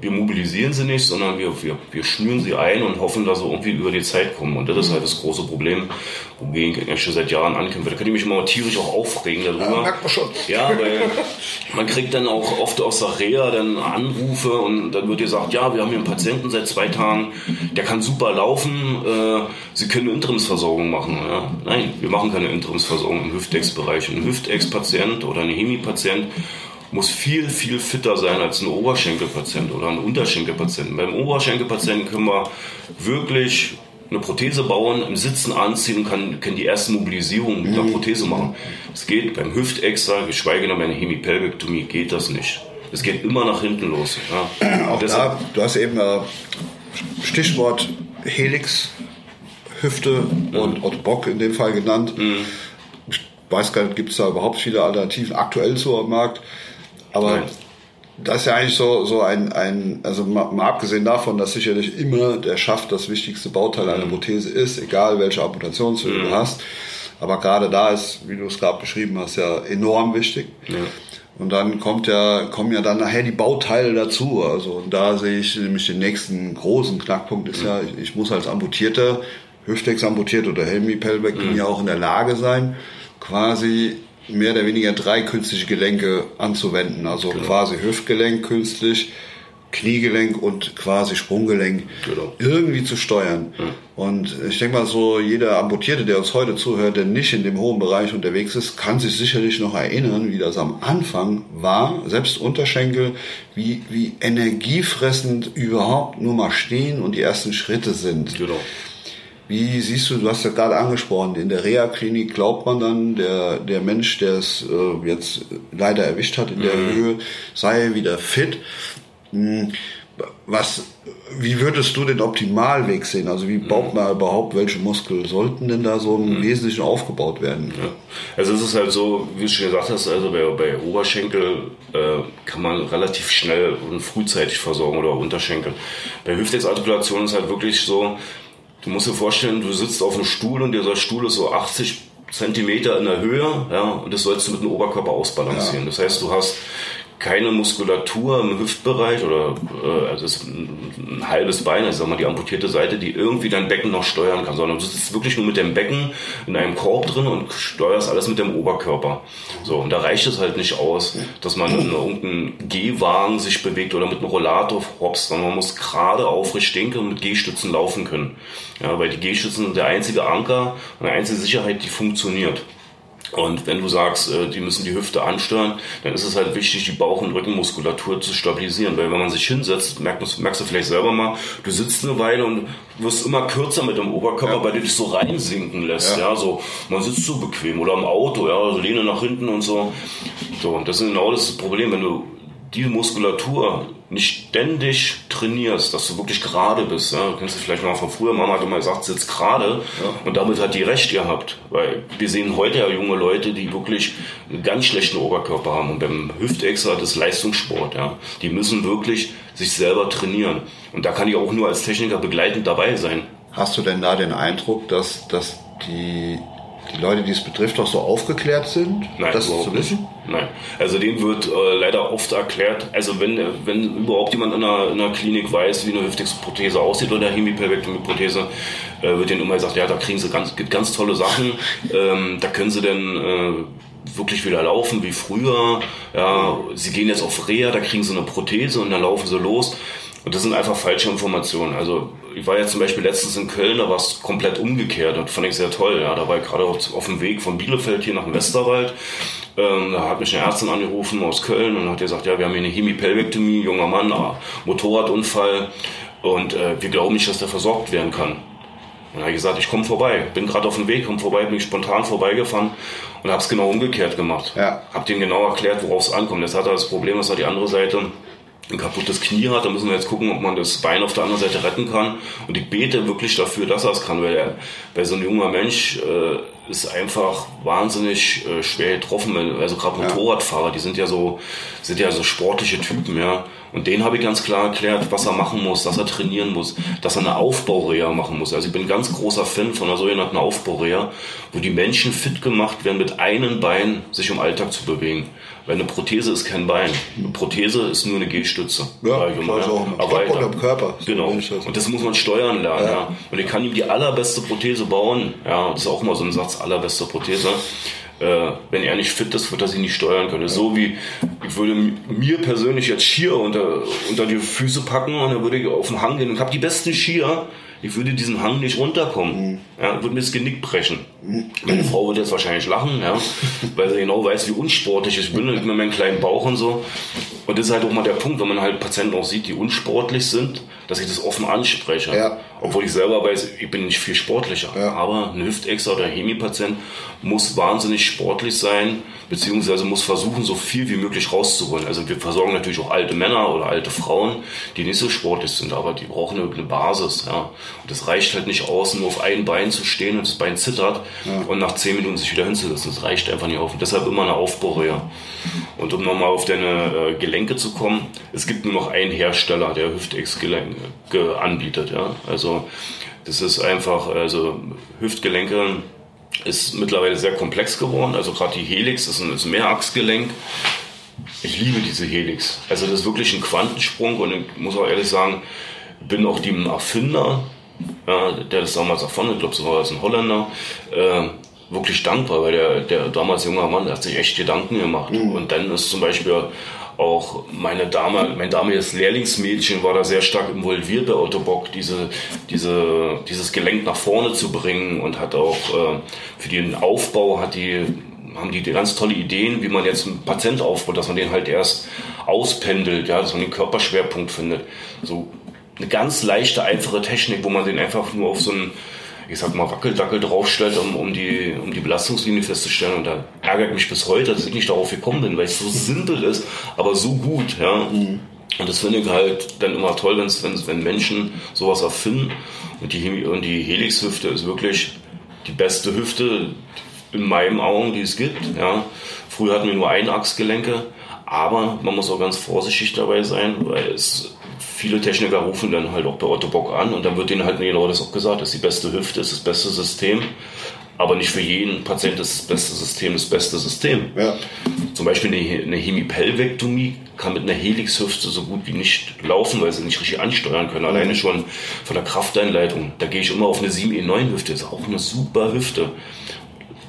wir mobilisieren sie nicht, sondern wir, wir, wir schnüren sie ein und hoffen, dass sie irgendwie über die Zeit kommen. Und das ist halt das große Problem, wogegen ich schon seit Jahren ankämpfe. Da kann ich mich mal tierisch auch aufregen darüber. Ja, merkt man schon. Ja, weil man kriegt dann auch oft aus der Reha dann Anrufe und dann wird gesagt, ja, wir haben hier einen Patienten seit zwei Tagen, der kann super laufen, äh, Sie können eine Interimsversorgung machen. Ja? Nein, wir machen keine Interimsversorgung im Hüftex-Bereich. Ein Hüftex-Patient oder ein Hemi-Patient muss viel, viel fitter sein als ein Oberschenkelpatient oder ein Unterschenkelpatient. Beim Oberschenkelpatienten können wir wirklich eine Prothese bauen, im Sitzen anziehen und kann, können die ersten Mobilisierungen mit einer mhm. Prothese machen. Es geht beim Hüftextra, geschweige denn bei einer Hemipelvektomie, geht das nicht. Es geht immer nach hinten los. Ja. Auch da, du hast eben äh, Stichwort Helix, Hüfte mhm. und Otto Bock in dem Fall genannt. Mhm. Ich weiß gar nicht, gibt es da überhaupt viele Alternativen aktuell so am Markt? Aber Nein. das ist ja eigentlich so, so ein, ein also mal, mal, abgesehen davon, dass sicherlich immer der Schaft das wichtigste Bauteil einer mhm. Prothese ist, egal welche Amputationshöhe mhm. du hast. Aber gerade da ist, wie du es gerade beschrieben hast, ja enorm wichtig. Ja. Und dann kommt ja, kommen ja dann nachher die Bauteile dazu. Also und da sehe ich nämlich den nächsten großen Knackpunkt ist mhm. ja, ich, ich, muss als Amputierter, Hüftex amputiert oder Helmi Pelbeck mhm. ja auch in der Lage sein, quasi mehr oder weniger drei künstliche Gelenke anzuwenden. Also genau. quasi Hüftgelenk künstlich, Kniegelenk und quasi Sprunggelenk genau. irgendwie zu steuern. Ja. Und ich denke mal so, jeder Amputierte, der uns heute zuhört, der nicht in dem hohen Bereich unterwegs ist, kann sich sicherlich noch erinnern, wie das am Anfang war, selbst Unterschenkel, wie, wie energiefressend überhaupt nur mal stehen und die ersten Schritte sind. Genau. Wie siehst du, du hast ja gerade angesprochen, in der Reha-Klinik glaubt man dann, der, der Mensch, der es äh, jetzt leider erwischt hat in der mhm. Höhe, sei wieder fit. Hm, was, wie würdest du den Optimalweg sehen? Also wie baut man überhaupt, welche Muskeln sollten denn da so im mhm. Wesentlichen aufgebaut werden? Ja. Also es ist halt so, wie du schon gesagt hast, also bei, bei Oberschenkel äh, kann man relativ schnell und frühzeitig versorgen oder Unterschenkel. Bei Hüftexartikulation ist halt wirklich so, du musst dir vorstellen, du sitzt auf einem Stuhl und dieser Stuhl ist so 80 Zentimeter in der Höhe, ja, und das sollst du mit dem Oberkörper ausbalancieren. Ja. Das heißt, du hast keine Muskulatur im Hüftbereich oder äh, also ist ein, ein, halbes Bein, also sag mal die amputierte Seite, die irgendwie dein Becken noch steuern kann, sondern du sitzt wirklich nur mit dem Becken in einem Korb drin und steuerst alles mit dem Oberkörper. So, und da reicht es halt nicht aus, dass man in irgendeinem Gehwagen sich bewegt oder mit einem Rollator hopst, sondern man muss gerade aufrecht stehen und mit Gehstützen laufen können. Ja, weil die Gehstützen sind der einzige Anker und die einzige Sicherheit, die funktioniert. Und wenn du sagst, äh, die müssen die Hüfte ansteuern, dann ist es halt wichtig, die Bauch- und Rückenmuskulatur zu stabilisieren. Weil wenn man sich hinsetzt, merkst, merkst du vielleicht selber mal, du sitzt eine Weile und wirst immer kürzer mit dem Oberkörper, ja. weil du dich so reinsinken lässt. Ja. ja. so man sitzt so bequem oder im Auto, ja, also Lehne nach hinten und so. So, und das ist genau das Problem, wenn du die Muskulatur nicht ständig trainierst, dass du wirklich gerade bist. Ja? Du kennst du vielleicht mal von früher, Mama hat immer gesagt, sitz gerade. Ja. Und damit hat die recht gehabt. Weil wir sehen heute ja junge Leute, die wirklich einen ganz schlechten Oberkörper haben. Und beim Hüftexer das Leistungssport. Ja? Die müssen wirklich sich selber trainieren. Und da kann ich auch nur als Techniker begleitend dabei sein. Hast du denn da den Eindruck, dass, dass die die Leute, die es betrifft, auch so aufgeklärt sind, Nein, das zu wissen? Nicht. Nein, also denen wird äh, leider oft erklärt, also wenn, wenn überhaupt jemand in einer, in einer Klinik weiß, wie eine Hüftexprothese aussieht oder eine Hemipelvektomie-Prothese, äh, wird denen immer gesagt, ja, da kriegen sie ganz, gibt ganz tolle Sachen, ähm, da können sie dann äh, wirklich wieder laufen wie früher, ja, sie gehen jetzt auf Reha, da kriegen sie eine Prothese und dann laufen sie los. Und das sind einfach falsche Informationen. Also ich war ja zum Beispiel letztens in Köln, da war es komplett umgekehrt. Das fand ich sehr toll. Ja, da war ich gerade auf, auf, dem Weg von Bielefeld hier nach dem Westerwald. Ähm, da hat mich eine Ärztin angerufen aus Köln und hat gesagt, ja, wir haben hier eine Hemipelvektomie, junger Mann, ah, Motorradunfall und äh, wir glauben nicht, dass der versorgt werden kann. Und habe ich gesagt, ich komme vorbei. Bin gerade auf dem Weg, komme vorbei, bin ich spontan vorbeigefahren und habe es genau umgekehrt gemacht. Ja. Habe dem genau erklärt, worauf es ankommt. Jetzt hat er das Problem, dass er die andere Seite ein kaputtes Knie hat, da müssen wir jetzt gucken, ob man das Bein auf der anderen Seite retten kann. Und ich bete wirklich dafür, dass er es kann, weil, er, weil so ein junger Mensch äh, ist einfach wahnsinnig äh, schwer getroffen. Also gerade Motorradfahrer, die sind ja so, sind ja so sportliche Typen, ja. Und den habe ich ganz klar erklärt, was er machen muss, dass er trainieren muss, dass er eine Aufbaureha machen muss. Also ich bin ein ganz großer Fan von einer sogenannten Aufbaureha, wo die Menschen fit gemacht werden, mit einem Bein sich im Alltag zu bewegen. Weil eine Prothese ist kein Bein. Eine Prothese ist nur eine Gehstütze. Ja, ich immer, auch Körper, im Körper. Genau. Und das muss man steuern lernen. Ja. ja. Und ich kann ihm die allerbeste Prothese bauen. Ja, das ist auch immer so ein Satz, allerbeste Prothese. Äh, wenn er nicht fit ist, wird er sie nicht steuern können. So wie ich würde mir persönlich jetzt Skier unter, unter die Füße packen und dann würde ich auf den Hang gehen und habe die besten Skier. Ich würde diesen Hang nicht runterkommen. Mhm. Ja, würde mir das Genick brechen. Meine Frau wird jetzt wahrscheinlich lachen, ja, weil sie genau weiß, wie unsportlich ich bin mit meinem kleinen Bauch und so. Und das ist halt auch mal der Punkt, wenn man halt Patienten auch sieht, die unsportlich sind, dass ich das offen anspreche. Ja. Obwohl ich selber weiß, ich bin nicht viel sportlicher. Ja. Aber ein Hüftexer oder Hemipatient muss wahnsinnig sportlich sein, beziehungsweise muss versuchen, so viel wie möglich rauszuholen. Also wir versorgen natürlich auch alte Männer oder alte Frauen, die nicht so sportlich sind, aber die brauchen eine, Basis. Ja. Und das reicht halt nicht aus, nur auf ein Bein zu stehen und das Bein zittert ja. und nach zehn Minuten sich wieder hinzusetzen. Das reicht einfach nicht auf. Und deshalb immer eine Aufbaureha. Und um nochmal auf deine äh, Gelenke zu kommen, es gibt nur noch einen Hersteller, der Hüftex-Gelenke anbietet. Ja. Also das ist einfach, also Hüftgelenke ist mittlerweile sehr komplex geworden. Also gerade die Helix ist ein, ist ein Mehrachsgelenk. Ich liebe diese Helix. Also das ist wirklich ein Quantensprung und ich muss auch ehrlich sagen, bin auch dem Erfinder, ja, der das damals erfunden, ich glaube, es war ein Holländer, äh, wirklich dankbar, weil der, der damals junger Mann, der hat sich echt Gedanken gemacht. Mhm. Und dann ist zum Beispiel auch meine Dame, mein damaliges Lehrlingsmädchen war da sehr stark involviert bei Otto Bock, diese, diese, dieses Gelenk nach vorne zu bringen und hat auch äh, für den Aufbau hat die, haben die ganz tolle Ideen, wie man jetzt einen Patient aufbaut, dass man den halt erst auspendelt, ja, dass man den Körperschwerpunkt findet. So eine ganz leichte, einfache Technik, wo man den einfach nur auf so einen ich sag mal, Wackeldackel draufstellt, um, um, die, um die Belastungslinie festzustellen. Und da ärgert mich bis heute, dass ich nicht darauf gekommen bin, weil es so simpel ist, aber so gut. Ja. Mhm. Und das finde ich halt dann immer toll, wenn's, wenn's, wenn Menschen sowas erfinden. Und die, und die Helix-Hüfte ist wirklich die beste Hüfte in meinen Augen, die es gibt. Ja. Früher hatten wir nur Einachsgelenke, aber man muss auch ganz vorsichtig dabei sein, weil es viele Techniker rufen dann halt auch bei Otto Bock an und dann wird denen halt genau das auch gesagt, das ist die beste Hüfte, das ist das beste System. Aber nicht für jeden Patient ist das beste System das beste System. Ja. Zum Beispiel eine, eine Hemipelvektomie kann mit einer Helixhüfte so gut wie nicht laufen, weil sie nicht richtig ansteuern können. Alleine schon von der Krafteinleitung. Da gehe ich immer auf eine 7E9-Hüfte. Das ist auch eine super Hüfte.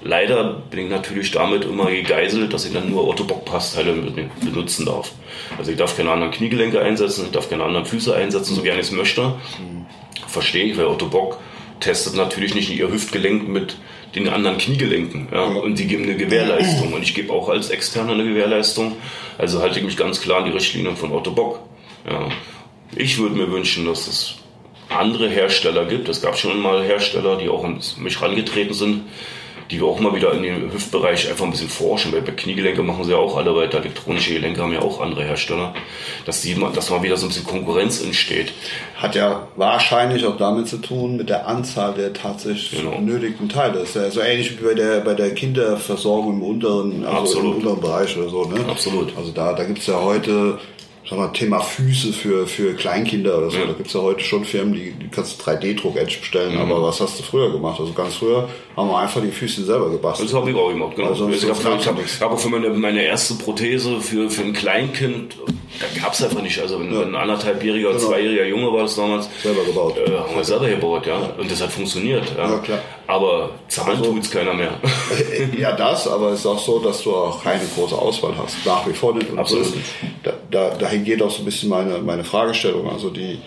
Leider bin ich natürlich damit immer gegeißelt, dass ich dann nur Otto-Bock-Passteile benutzen darf. Also ich darf keine anderen Kniegelenke einsetzen, ich darf keine anderen Füße einsetzen, so gerne ich es möchte. Verstehe ich, weil Otto Bock testet natürlich nicht ihr Hüftgelenk mit den anderen Kniegelenken. Ja? Und die geben eine Gewährleistung. Und ich gebe auch als Externer eine Gewährleistung. Also halte ich mich ganz klar an die Richtlinien von Otto Bock. Ja. Ich würde mir wünschen, dass es andere Hersteller gibt. Es gab schon mal Hersteller, die auch an mich rangetreten sind, die wir auch mal wieder in den Hüftbereich einfach ein bisschen forschen, weil bei Kniegelenke machen sie ja auch alle weiter, elektronische Gelenke haben ja auch andere Hersteller, dass, die, dass mal wieder so ein bisschen Konkurrenz entsteht. Hat ja wahrscheinlich auch damit zu tun, mit der Anzahl der tatsächlich genau. benötigten Teile. Das ist ja so ähnlich wie bei der, bei der Kinderversorgung im unteren, also Absolut. im unteren Bereich oder so. Ne? Absolut. Also da, da gibt es ja heute sag mal, Thema Füße für, für Kleinkinder oder so. Ja. Da gibt's ja heute schon Firmen, die, die kannst 3D-Druck Edge bestellen, mhm. aber was hast du früher gemacht? Also ganz früher haben wir einfach die Füße selber gebastelt. Das habe ich auch gemacht, genau. Also, also ich habe hab, hab für meine, meine erste Prothese für, für ein Kleinkind, da gab's einfach nicht. Also wenn, ja. ein anderthalbjähriger genau. zweijähriger Junge war das damals. Selber gebaut. Äh, haben wir selber gebaut, ja. ja. Und das hat funktioniert. Ja, ja klar. Aber zahlen also, tut's keiner mehr. ja, das, aber es ist auch so, dass du auch keine große Auswahl hast. Nach wie vor nicht. Und Absolut. Da, da, dahin geht auch so ein bisschen meine, meine Fragestellung. Also die,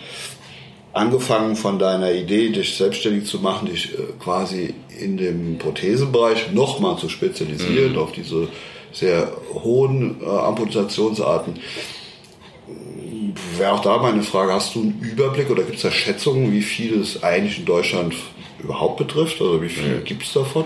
angefangen von deiner Idee, dich selbstständig zu machen, dich äh, quasi in dem Prothesenbereich nochmal zu spezialisieren mhm. auf diese sehr hohen äh, Amputationsarten. Wäre auch da meine Frage, hast du einen Überblick oder gibt es da Schätzungen, wie viel es eigentlich in Deutschland überhaupt betrifft? Also wie viel mhm. gibt es davon?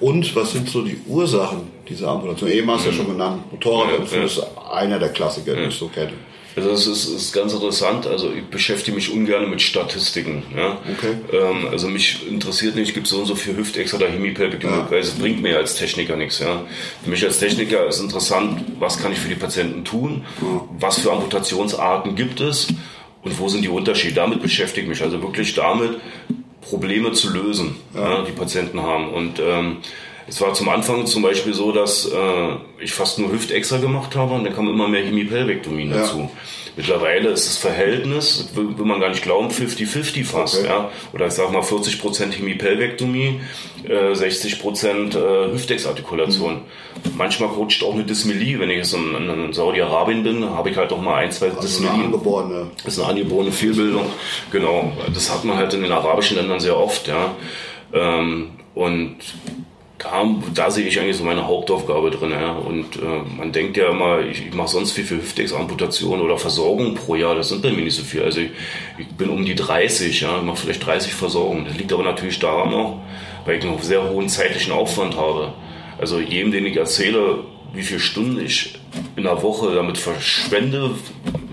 Und was sind so die Ursachen dieser Amputation? Eben hast du mhm. ja schon genannt, Motorradunfall ja, ja. ist einer der Klassiker, die ich so kenne. Also das ist, ist ganz interessant. Also ich beschäftige mich ungern mit Statistiken. Ja? Okay. Ähm, also mich interessiert nicht, gibt es so und so viel Hüftextra oder Hemipelvic, ja. weil es bringt mir als Techniker nichts. Ja? Für mich als Techniker ist interessant, was kann ich für die Patienten tun, ja. was für Amputationsarten gibt es und wo sind die Unterschiede. Damit beschäftige ich mich. Also wirklich damit, Probleme zu lösen, ja. die Patienten haben. Und ähm, es war zum Anfang zum Beispiel so, dass äh, ich fast nur Hüftextra gemacht habe und dann kam immer mehr Hemipelvektomien ja. dazu. Mittlerweile ist das Verhältnis, will, will man gar nicht glauben, 50-50 fast. Okay. Ja? Oder ich sag mal 40% Hemipelvektomie, äh, 60% äh, Hüftexartikulation. Mhm. Manchmal rutscht auch eine Dysmelie. Wenn ich jetzt in, in Saudi-Arabien bin, habe ich halt auch mal ein, zwei also Dysmelien. Eine angeborene. Das ist eine angeborene Fehlbildung. Genau. Das hat man halt in den arabischen Ländern sehr oft. Ja? Ähm, und da, da sehe ich eigentlich so meine Hauptaufgabe drin. Ja. Und äh, man denkt ja immer, ich, ich mache sonst viel für Hüftexamputation oder Versorgung pro Jahr. Das sind bei mir nicht so viel. Also ich, ich bin um die 30, ja, mache vielleicht 30 Versorgungen. Das liegt aber natürlich daran auch, weil ich noch sehr hohen zeitlichen Aufwand habe. Also jedem, den ich erzähle, wie viele Stunden ich in der Woche damit verschwende,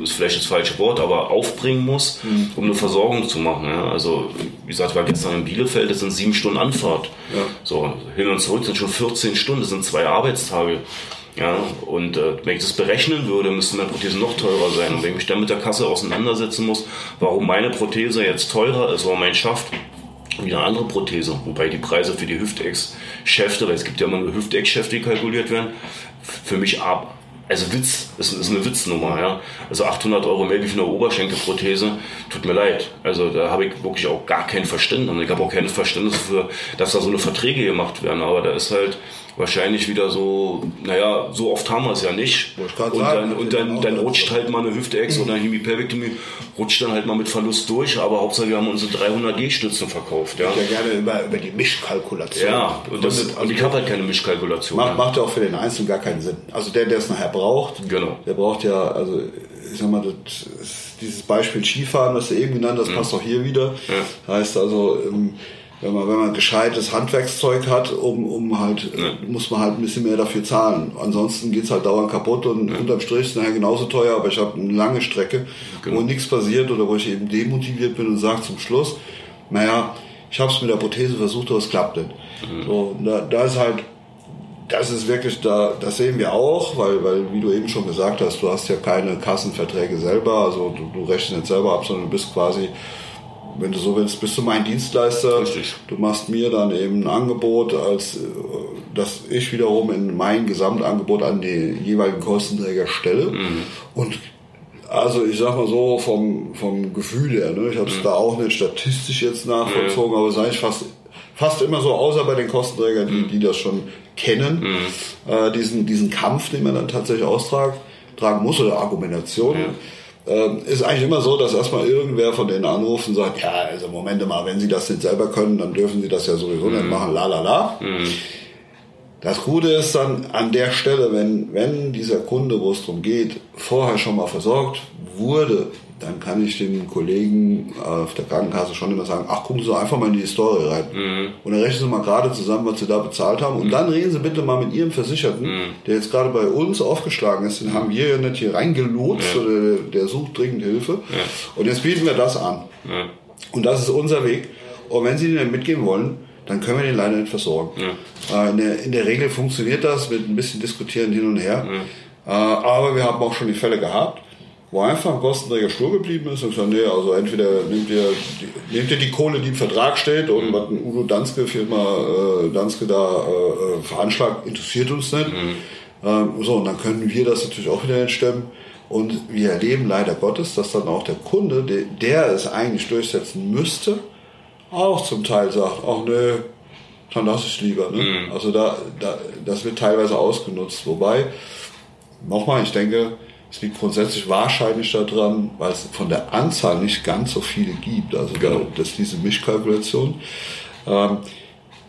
ist vielleicht das falsche Wort, aber aufbringen muss, mhm. um eine Versorgung zu machen. Ja. Also, wie gesagt, ich war gestern in Bielefeld, das sind sieben Stunden Anfahrt. Ja. So, hin und zurück sind schon 14 Stunden, das sind zwei Arbeitstage. Ja, und äh, wenn ich das berechnen würde, müsste meine Prothese noch teurer sein. Und wenn ich mich dann mit der Kasse auseinandersetzen muss, warum meine Prothese jetzt teurer ist, warum mein Schaft wie eine andere Prothese, wobei die Preise für die Hüftex-Schäfte, weil es gibt ja immer nur Hüftex-Schäfte, die kalkuliert werden, für mich ab. Also Witz, ist, ist eine Witznummer, ja. Also 800 Euro mehr wie für eine Oberschenkelprothese, tut mir leid. Also da habe ich wirklich auch gar kein Verständnis. Ich habe auch kein Verständnis für, dass da so eine Verträge gemacht werden. Aber da ist halt, wahrscheinlich wieder so, naja, so oft haben wir es ja nicht. Und sagen, dann, und dann, dann rutscht halt mal eine Hüfte-Ex oder eine Hemipelvektomie, rutscht dann halt mal mit Verlust durch, aber Hauptsache wir haben unsere 300 G-Stützen verkauft. Ja, ja gerne über, über die Mischkalkulation. Ja, und, das, und ich habe halt keine Mischkalkulation. Macht, ja. macht ja auch für den Einzelnen gar keinen Sinn. Also der, der es nachher braucht, Genau. der braucht ja, also ich sag mal, das, dieses Beispiel Skifahren, was du eben genannt hast, passt auch hier wieder. Heißt also, ähm, wenn man, wenn man gescheites Handwerkszeug hat, um, um halt, äh, muss man halt ein bisschen mehr dafür zahlen. Ansonsten geht's halt dauernd kaputt und unterm Strich ist nachher genauso teuer, aber ich habe eine lange Strecke, Genau. wo nichts passiert oder wo ich eben demotiviert bin und sage zum Schluss, naja, ich habe es mit der Prothese versucht, aber es klappt nicht. So, und da, da ist halt das ist wirklich da, das sehen wir auch, weil, weil, wie du eben schon gesagt hast, du hast ja keine Kassenverträge selber, also du, du rechnest nicht selber ab, sondern du bist quasi, wenn du so willst, bist du mein Dienstleister. Richtig. Du machst mir dann eben ein Angebot, als äh, dass ich wiederum in mein Gesamtangebot an die jeweiligen Kostenträger stelle. Und also ich sag mal so vom, vom Gefühl her, ne? ich habe es da auch nicht statistisch jetzt nachvollzogen, aber es ist eigentlich fast, fast immer so, außer bei den Kostenträgern, die, die das schon kennen, äh, diesen, diesen Kampf, den man dann tatsächlich austragen tragen muss oder Argumentation. Ähm, ist eigentlich immer so, dass erstmal irgendwer von denen anruft und sagt, ja, also Momente mal, wenn Sie das nicht selber können, dann dürfen Sie das ja sowieso nicht machen, la la la. Das Gute ist dann an der Stelle, wenn, wenn dieser Kunde, wo es darum geht, vorher schon mal versorgt wurde, dann kann ich den Kollegen auf der Krankenkasse schon immer sagen, ach, gucken Sie doch einfach mal in die Historie rein. Und dann rechnen Sie mal gerade zusammen, was Sie da bezahlt haben. Und dann reden Sie bitte mal mit Ihrem Versicherten, der jetzt gerade bei uns aufgeschlagen ist, den haben wir ja nicht hier reingelotst, oder der sucht dringend Hilfe. Und jetzt bieten wir das an. Und das ist unser Weg. Und wenn Sie den dann mitgehen wollen, dann können wir den leider nicht versorgen. Äh, in, der, in der Regel funktioniert das mit ein bisschen diskutieren hin und her. Äh, aber wir haben auch schon die Fälle gehabt, wo einfach ein Kostenträger stur geblieben ist und gesagt, nee, also entweder nehmt ihr die, nehmt ihr die Kohle, die im Vertrag steht und was ein Udo Danske, Firma äh, Danske da äh, äh, veranschlagt, interessiert uns nicht. Ähm, so, und dann können wir das natürlich auch wieder nicht stemmen. Und wir erleben leider Gottes, dass dann auch der Kunde, der, der es eigentlich durchsetzen müsste, auch zum Teil sagt, ach nö, dann lass ich lieber. Ne? Also da, da, das wird teilweise ausgenutzt. Wobei, nochmal, ich denke, es liegt grundsätzlich wahrscheinlich daran, weil es von der Anzahl nicht ganz so viele gibt. Also Genau. da, das ist diese Mischkalkulation. Ähm,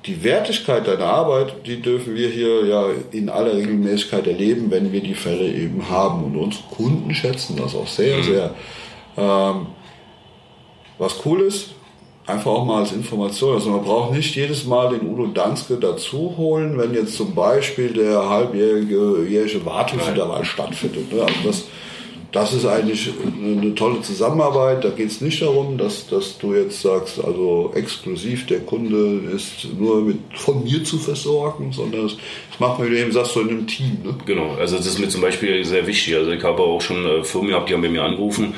die Wertigkeit deiner Arbeit, die dürfen wir hier ja in aller Regelmäßigkeit erleben, wenn wir die Fälle eben haben. Und unsere Kunden schätzen das auch sehr, sehr. Ähm, was cool ist, einfach auch mal als Information. Also man braucht nicht jedes Mal den Udo Danske dazu holen, wenn jetzt zum Beispiel der halbjährige jährliche Wartungsintervall stattfindet. Ne? Also das, das ist eigentlich eine, eine tolle Zusammenarbeit. Da geht es nicht darum, dass, dass du jetzt sagst, also exklusiv der Kunde ist nur mit, von mir zu versorgen, sondern das, das macht man, wie du eben sagst, so in einem Team. Ne? Genau, also das ist mir zum Beispiel sehr wichtig. Also ich habe auch schon äh, Firmen gehabt, die haben bei mir angerufen.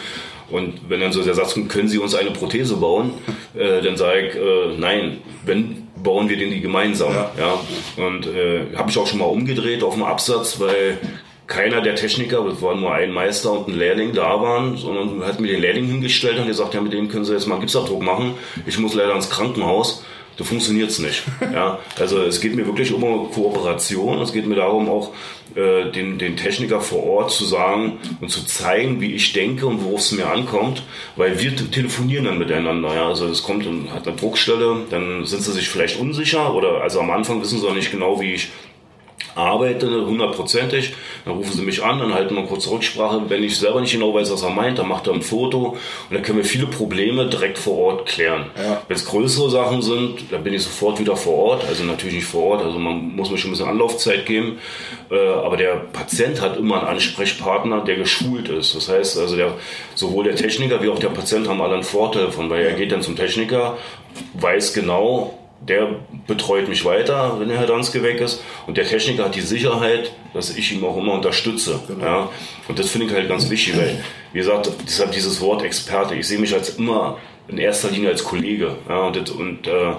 Und wenn dann so der Satz kommt, können Sie uns eine Prothese bauen? Äh, dann sage ich, äh, nein, wenn bauen wir den die gemeinsam. Ja. Ja. Und äh, habe ich auch schon mal umgedreht auf dem Absatz, weil keiner der Techniker, es war nur ein Meister und ein Lehrling da waren, sondern hat mir den Lehrling hingestellt und gesagt, ja, mit dem können Sie jetzt mal einen Gipsabdruck machen. Ich muss leider ins Krankenhaus. So funktioniert's nicht. Ja, also es geht mir wirklich um Kooperation. Es geht mir darum, auch äh, den, den Techniker vor Ort zu sagen und zu zeigen, wie ich denke und worauf es mir ankommt, weil wir te- telefonieren dann miteinander. Ja, also es kommt und hat eine Druckstelle, dann sind sie sich vielleicht unsicher oder also am Anfang wissen sie auch nicht genau, wie ich arbeite hundertprozentig, dann rufen sie mich an, dann halten wir kurz Rücksprache. Wenn ich selber nicht genau weiß, was er meint, dann macht er ein Foto und dann können wir viele Probleme direkt vor Ort klären. Ja. Wenn es größere Sachen sind, dann bin ich sofort wieder vor Ort, also natürlich nicht vor Ort, also man muss mir schon ein bisschen Anlaufzeit geben, äh, aber der Patient hat immer einen Ansprechpartner, der geschult ist. Das heißt, also der, sowohl der Techniker wie auch der Patient haben alle einen Vorteil von, weil er geht dann zum Techniker, weiß genau, der betreut mich weiter, wenn der Herr Danske weg ist. Und der Techniker hat die Sicherheit, dass ich ihm auch immer unterstütze. Ja? Und das finde ich halt ganz wichtig, weil, wie gesagt, deshalb dieses Wort Experte. Ich sehe mich als immer in erster Linie als Kollege ja, und, und äh,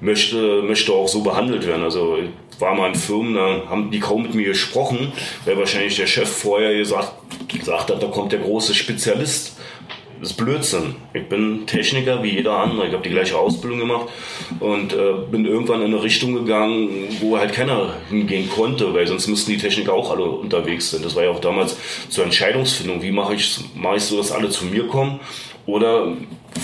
möchte, möchte auch so behandelt werden. Also war mal in Firmen, da haben die kaum mit mir gesprochen, weil wahrscheinlich der Chef vorher gesagt, gesagt hat, da kommt der große Spezialist. Das ist Blödsinn. Ich bin Techniker wie jeder andere. Ich habe die gleiche Ausbildung gemacht und äh, bin irgendwann in eine Richtung gegangen, wo halt keiner hingehen konnte, weil sonst müssten die Techniker auch alle unterwegs sein. Das war ja auch damals zur Entscheidungsfindung. Wie mache ich mache ich so, dass alle zu mir kommen oder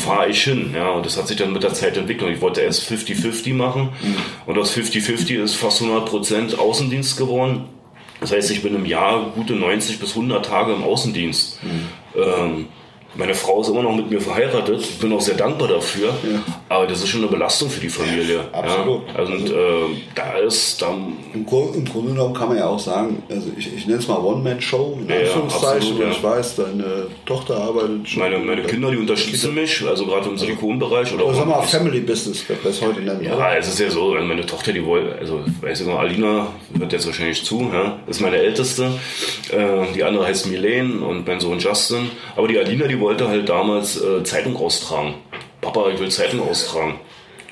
fahre ich hin. Ja, und das hat sich dann mit der Zeit entwickelt. Ich wollte erst 50-50 machen mhm. und aus 50-50 ist fast 100% Außendienst geworden. Das heißt, ich bin im Jahr gute 90 bis 100 Tage im Außendienst. Mhm. Ähm, meine Frau ist immer noch mit mir verheiratet. Ich bin auch sehr dankbar dafür. Ja. Aber das ist schon eine Belastung für die Familie. Ja, absolut. Ja, also, und, äh, da ist dann. Im, Grunde, Im Grunde genommen kann man ja auch sagen, also ich, ich nenne es mal One-Man-Show, in Anführungszeichen, absolut, ich weiß, deine Tochter arbeitet schon. Meine, meine Kinder, die unterstützen mich, also gerade im Silikonbereich. Oder, oder sagen wir mal Family Business, wer es heute nennen. Ja, oder? es ist ja so, meine Tochter, die wollte, also weiß ich noch, Alina hört jetzt wahrscheinlich zu, ja, ist meine Älteste. Äh, die andere heißt Milene und mein Sohn Justin. Aber die Alina, die wollte halt damals äh, Zeitung austragen. Papa, ich will Zeitung austragen.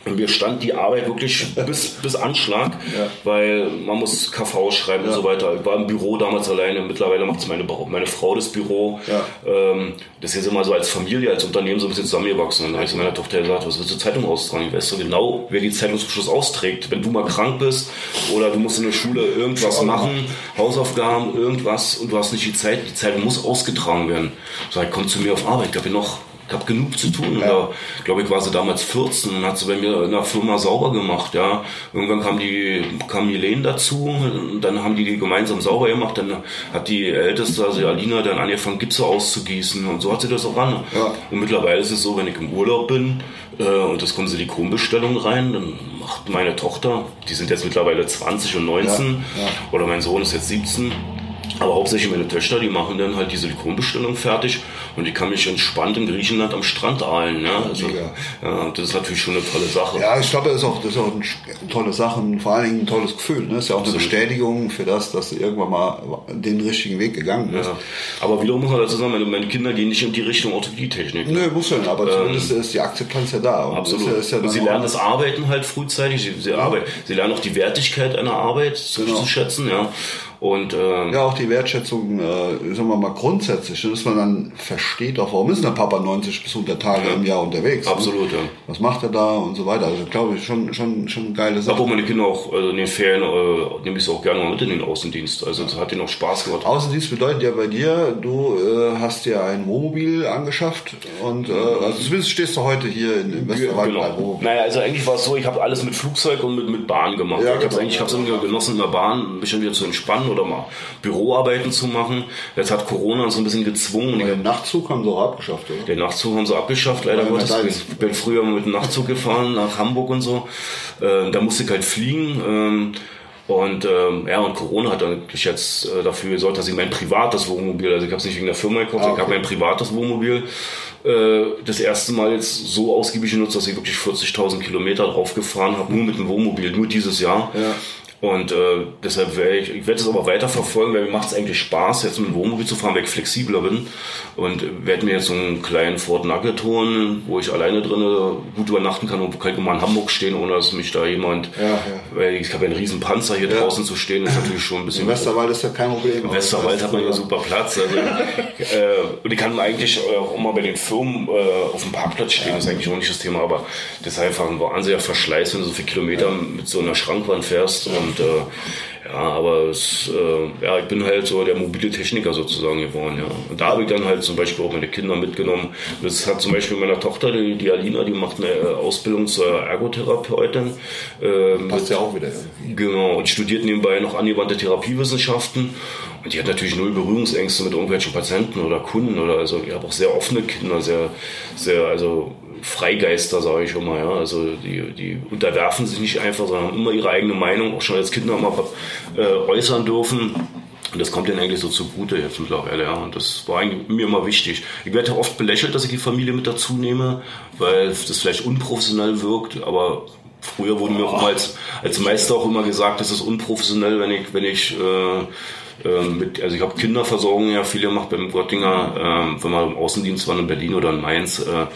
Und mir stand die Arbeit wirklich bis, bis Anschlag, ja. weil man muss KV schreiben ja. und so weiter. Ich war im Büro damals alleine, mittlerweile macht es meine, meine Frau das Büro. Ja. Ähm, das ist immer so als Familie, als Unternehmen so ein bisschen zusammengewachsen. Und dann habe ich zu meiner Tochter gesagt, was willst du Zeitung austragen? Ich weiß so genau, wer die Zeitung zum Schluss austrägt. Wenn du mal krank bist oder du musst in der Schule irgendwas machen, Hausaufgaben, irgendwas und du hast nicht die Zeit, die Zeitung muss ausgetragen werden. So, ich komm zu mir auf Arbeit, ich habe hier noch ich habe genug zu tun. Ja. Da, glaube ich, war sie damals 14 und hat sie bei mir in der Firma sauber gemacht. Ja. Irgendwann kam die kam Milene dazu und dann haben die die gemeinsam sauber gemacht. Dann hat die Älteste, also Alina, dann angefangen, Gipse auszugießen und so hat sie das auch ran. Ja. Und mittlerweile ist es so, wenn ich im Urlaub bin äh, und es kommen Silikonbestellungen rein, dann macht meine Tochter, die sind jetzt mittlerweile 20 und 19 ja. oder mein Sohn ist jetzt 17, aber hauptsächlich meine Töchter, die machen dann halt die Silikonbestellung fertig und ich kann mich entspannt in Griechenland am Strand ahlen. Ja? Also, ja, das ist natürlich schon eine tolle Sache. Ja, ich glaube, das ist auch, das ist auch eine tolle Sache und vor allen Dingen ein tolles Gefühl. Ne? Das ist ja auch eine Bestätigung für das, dass du irgendwann mal den richtigen Weg gegangen bist. Ja. Aber wiederum muss man dazu sagen, meine, meine Kinder gehen nicht in die Richtung Orthopädie-Technik. Nö, muss ja nicht, aber ähm, zumindest ist die Akzeptanz ja da. Und absolut. Ist ja, ist ja sie lernen das Arbeiten halt frühzeitig. Sie, sie, arbeiten, sie lernen auch die Wertigkeit einer Arbeit genau. zu schätzen. Ja. Und, ähm, ja, auch die Wertschätzung, äh, sagen wir mal, grundsätzlich, dass man dann versteht, auch warum ist der Papa 90 bis 100 Tage ja. im Jahr unterwegs? Ne? Absolut, ne? ja. Was macht er da und so weiter? Also glaube ich, schon, schon, schon geile Sache. Obwohl meine Kinder auch also in den Ferien äh, nehme ich sie auch gerne mal mit in den Außendienst. Also es hat ihnen auch Spaß gemacht. Außendienst bedeutet ja bei dir, du äh, hast dir ein Wohnmobil angeschafft und äh, also zumindest stehst du heute hier in, in Westerwald genau. bei Wohnmobil. Naja, also eigentlich war es so, ich habe alles mit Flugzeug und mit, mit Bahn gemacht. Ja, ich genau. habe eigentlich, ich habe es immer genossen in der Bahn, mich wieder zu entspannen oder mal Büroarbeiten zu machen. Jetzt hat Corona uns so ein bisschen gezwungen. Den Nachtzug haben sie auch abgeschafft, oder? Den Nachtzug haben sie abgeschafft, leider Gottes. Ich bin früher mit dem Nachtzug gefahren nach Hamburg und so. Äh, da musste ich halt fliegen. Ähm, und ähm, ja, und Corona hat dann jetzt äh, dafür gesorgt, dass ich mein privates Wohnmobil, also ich habe es nicht wegen der Firma gekauft, ah, okay. ich habe mein privates Wohnmobil äh, das erste Mal jetzt so ausgiebig genutzt, dass ich wirklich 40.000 Kilometer drauf gefahren habe, nur mit dem Wohnmobil, nur dieses Jahr. Ja. Und äh, deshalb werde ich, ich werde es aber weiter verfolgen, weil mir macht es eigentlich Spaß, jetzt mit dem Wohnmobil zu fahren, weil ich flexibler bin. Und werde mir jetzt so einen kleinen Ford Nugget holen, wo ich alleine drin gut übernachten kann und kann ich mal in Hamburg stehen, ohne dass mich da jemand. Ja, ja. Weil ich habe einen riesen Panzer hier ja. draußen zu stehen, ist natürlich schon ein bisschen. Im Westerwald ist ja kein Problem. Im Westerwald hat man ja super Platz. Also, äh, und ich kann eigentlich auch mal bei den Firmen äh, auf dem Parkplatz stehen, das ist eigentlich auch nicht das Thema, aber das ist einfach ein wahnsinniger Verschleiß, wenn du so viele Kilometer mit so einer Schrankwand fährst. Und und äh, ja, aber es, äh, ja, ich bin halt so der mobile Techniker sozusagen geworden, ja. Und da habe ich dann halt zum Beispiel auch meine Kinder mitgenommen. Das hat zum Beispiel meiner Tochter, die, die Alina, die macht eine äh, Ausbildung zur Ergotherapeutin. Äh, Passt ja auch wieder. Genau, und studiert nebenbei noch angewandte Therapiewissenschaften. Und die hat natürlich null Berührungsängste mit irgendwelchen Patienten oder Kunden oder also ich habe auch sehr offene Kinder, sehr, sehr, also Freigeister, sage ich immer. Ja. Also die, die unterwerfen sich nicht einfach, sondern haben immer ihre eigene Meinung, auch schon als Kinder immer äh, äußern dürfen. Und das kommt denen eigentlich so zugute jetzt mittlerweile, ja. Und das war mir immer wichtig. Ich werde oft belächelt, dass ich die Familie mit dazu nehme, weil das vielleicht unprofessionell wirkt, aber früher wurde mir auch immer als, als Meister auch immer gesagt, das ist unprofessionell, wenn ich, wenn ich äh, ähm, mit, also ich habe Kinderversorgung ja viel gemacht beim Göttinger, äh, wenn wir im Außendienst waren in Berlin oder in Mainz. Äh,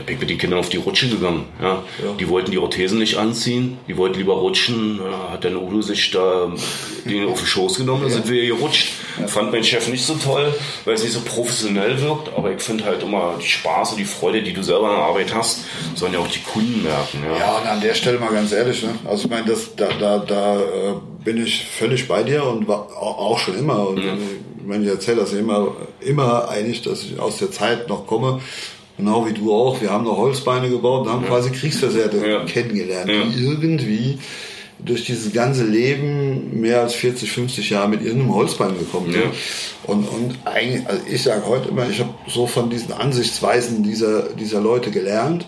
da bin ich mit den Kindern auf die Rutsche gegangen. Ja. ja. Die wollten die Orthesen nicht anziehen, die wollten lieber rutschen. Da hat dann Udo sich da den auf den Schoß genommen, dann ja. sind wir gerutscht. Ja. Fand mein Chef nicht so toll, weil es nicht so professionell wirkt, aber ich finde halt immer die Spaß und die Freude, die du selber an der Arbeit hast, sollen ja auch die Kunden merken. Ja, ja und an der Stelle mal ganz ehrlich, ne? also ich meine, das, da, da, da äh, bin ich völlig bei dir und war auch schon immer. Und mhm. ich meine, ich erzähle das immer, immer eigentlich, dass ich aus der Zeit noch komme, genau wie du auch, wir haben noch Holzbeine gebaut und haben ja. quasi Kriegsversehrte ja. kennengelernt, ja. die irgendwie durch dieses ganze Leben mehr als 40, 50 Jahre mit irgendeinem Holzbein gekommen sind. Und, und eigentlich, also ich sage heute immer, ich habe so von diesen Ansichtsweisen dieser, dieser Leute gelernt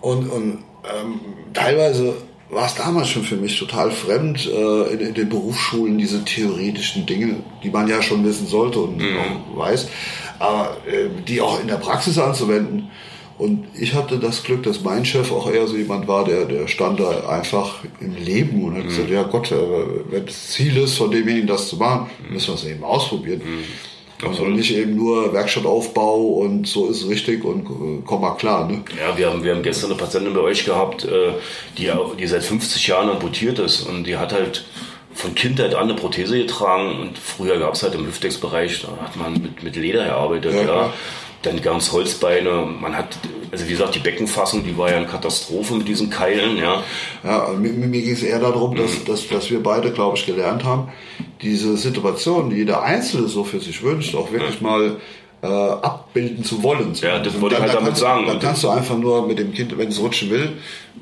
und, und ähm, teilweise war es damals schon für mich total fremd äh, in, in, den Berufsschulen diese theoretischen Dinge, die man ja schon wissen sollte und mhm. auch weiß aber äh, die auch in der Praxis anzuwenden. Und ich hatte das Glück, dass mein Chef auch eher so jemand war, der, der stand da einfach im Leben und hat mhm. gesagt, ja Gott, wenn das Ziel ist, von demjenigen das zu machen, müssen wir es eben ausprobieren. Mhm. Also nicht eben nur Werkstattaufbau und so ist richtig und äh, komm mal klar. Ne? Ja, wir haben, wir haben gestern eine Patientin bei euch gehabt, äh, die, die seit 50 Jahren amputiert ist und die hat halt von Kindheit an eine Prothese getragen und früher gab es halt im Hüftdecksbereich, da hat man mit, mit Leder gearbeitet, ja. ja. Dann gab es Holzbeine, man hat, also wie gesagt, die Beckenfassung, die war ja eine Katastrophe mit diesen Keilen, ja. Ja, mir, mir ging es eher darum, dass, mhm. dass, dass wir beide, glaube ich, gelernt haben, diese Situation, die jeder Einzelne so für sich wünscht, auch wirklich mhm. mal äh, abbilden zu wollen. Ja, das wollte ich halt damit sagen. Dann kannst du einfach nur mit dem Kind, wenn es rutschen will,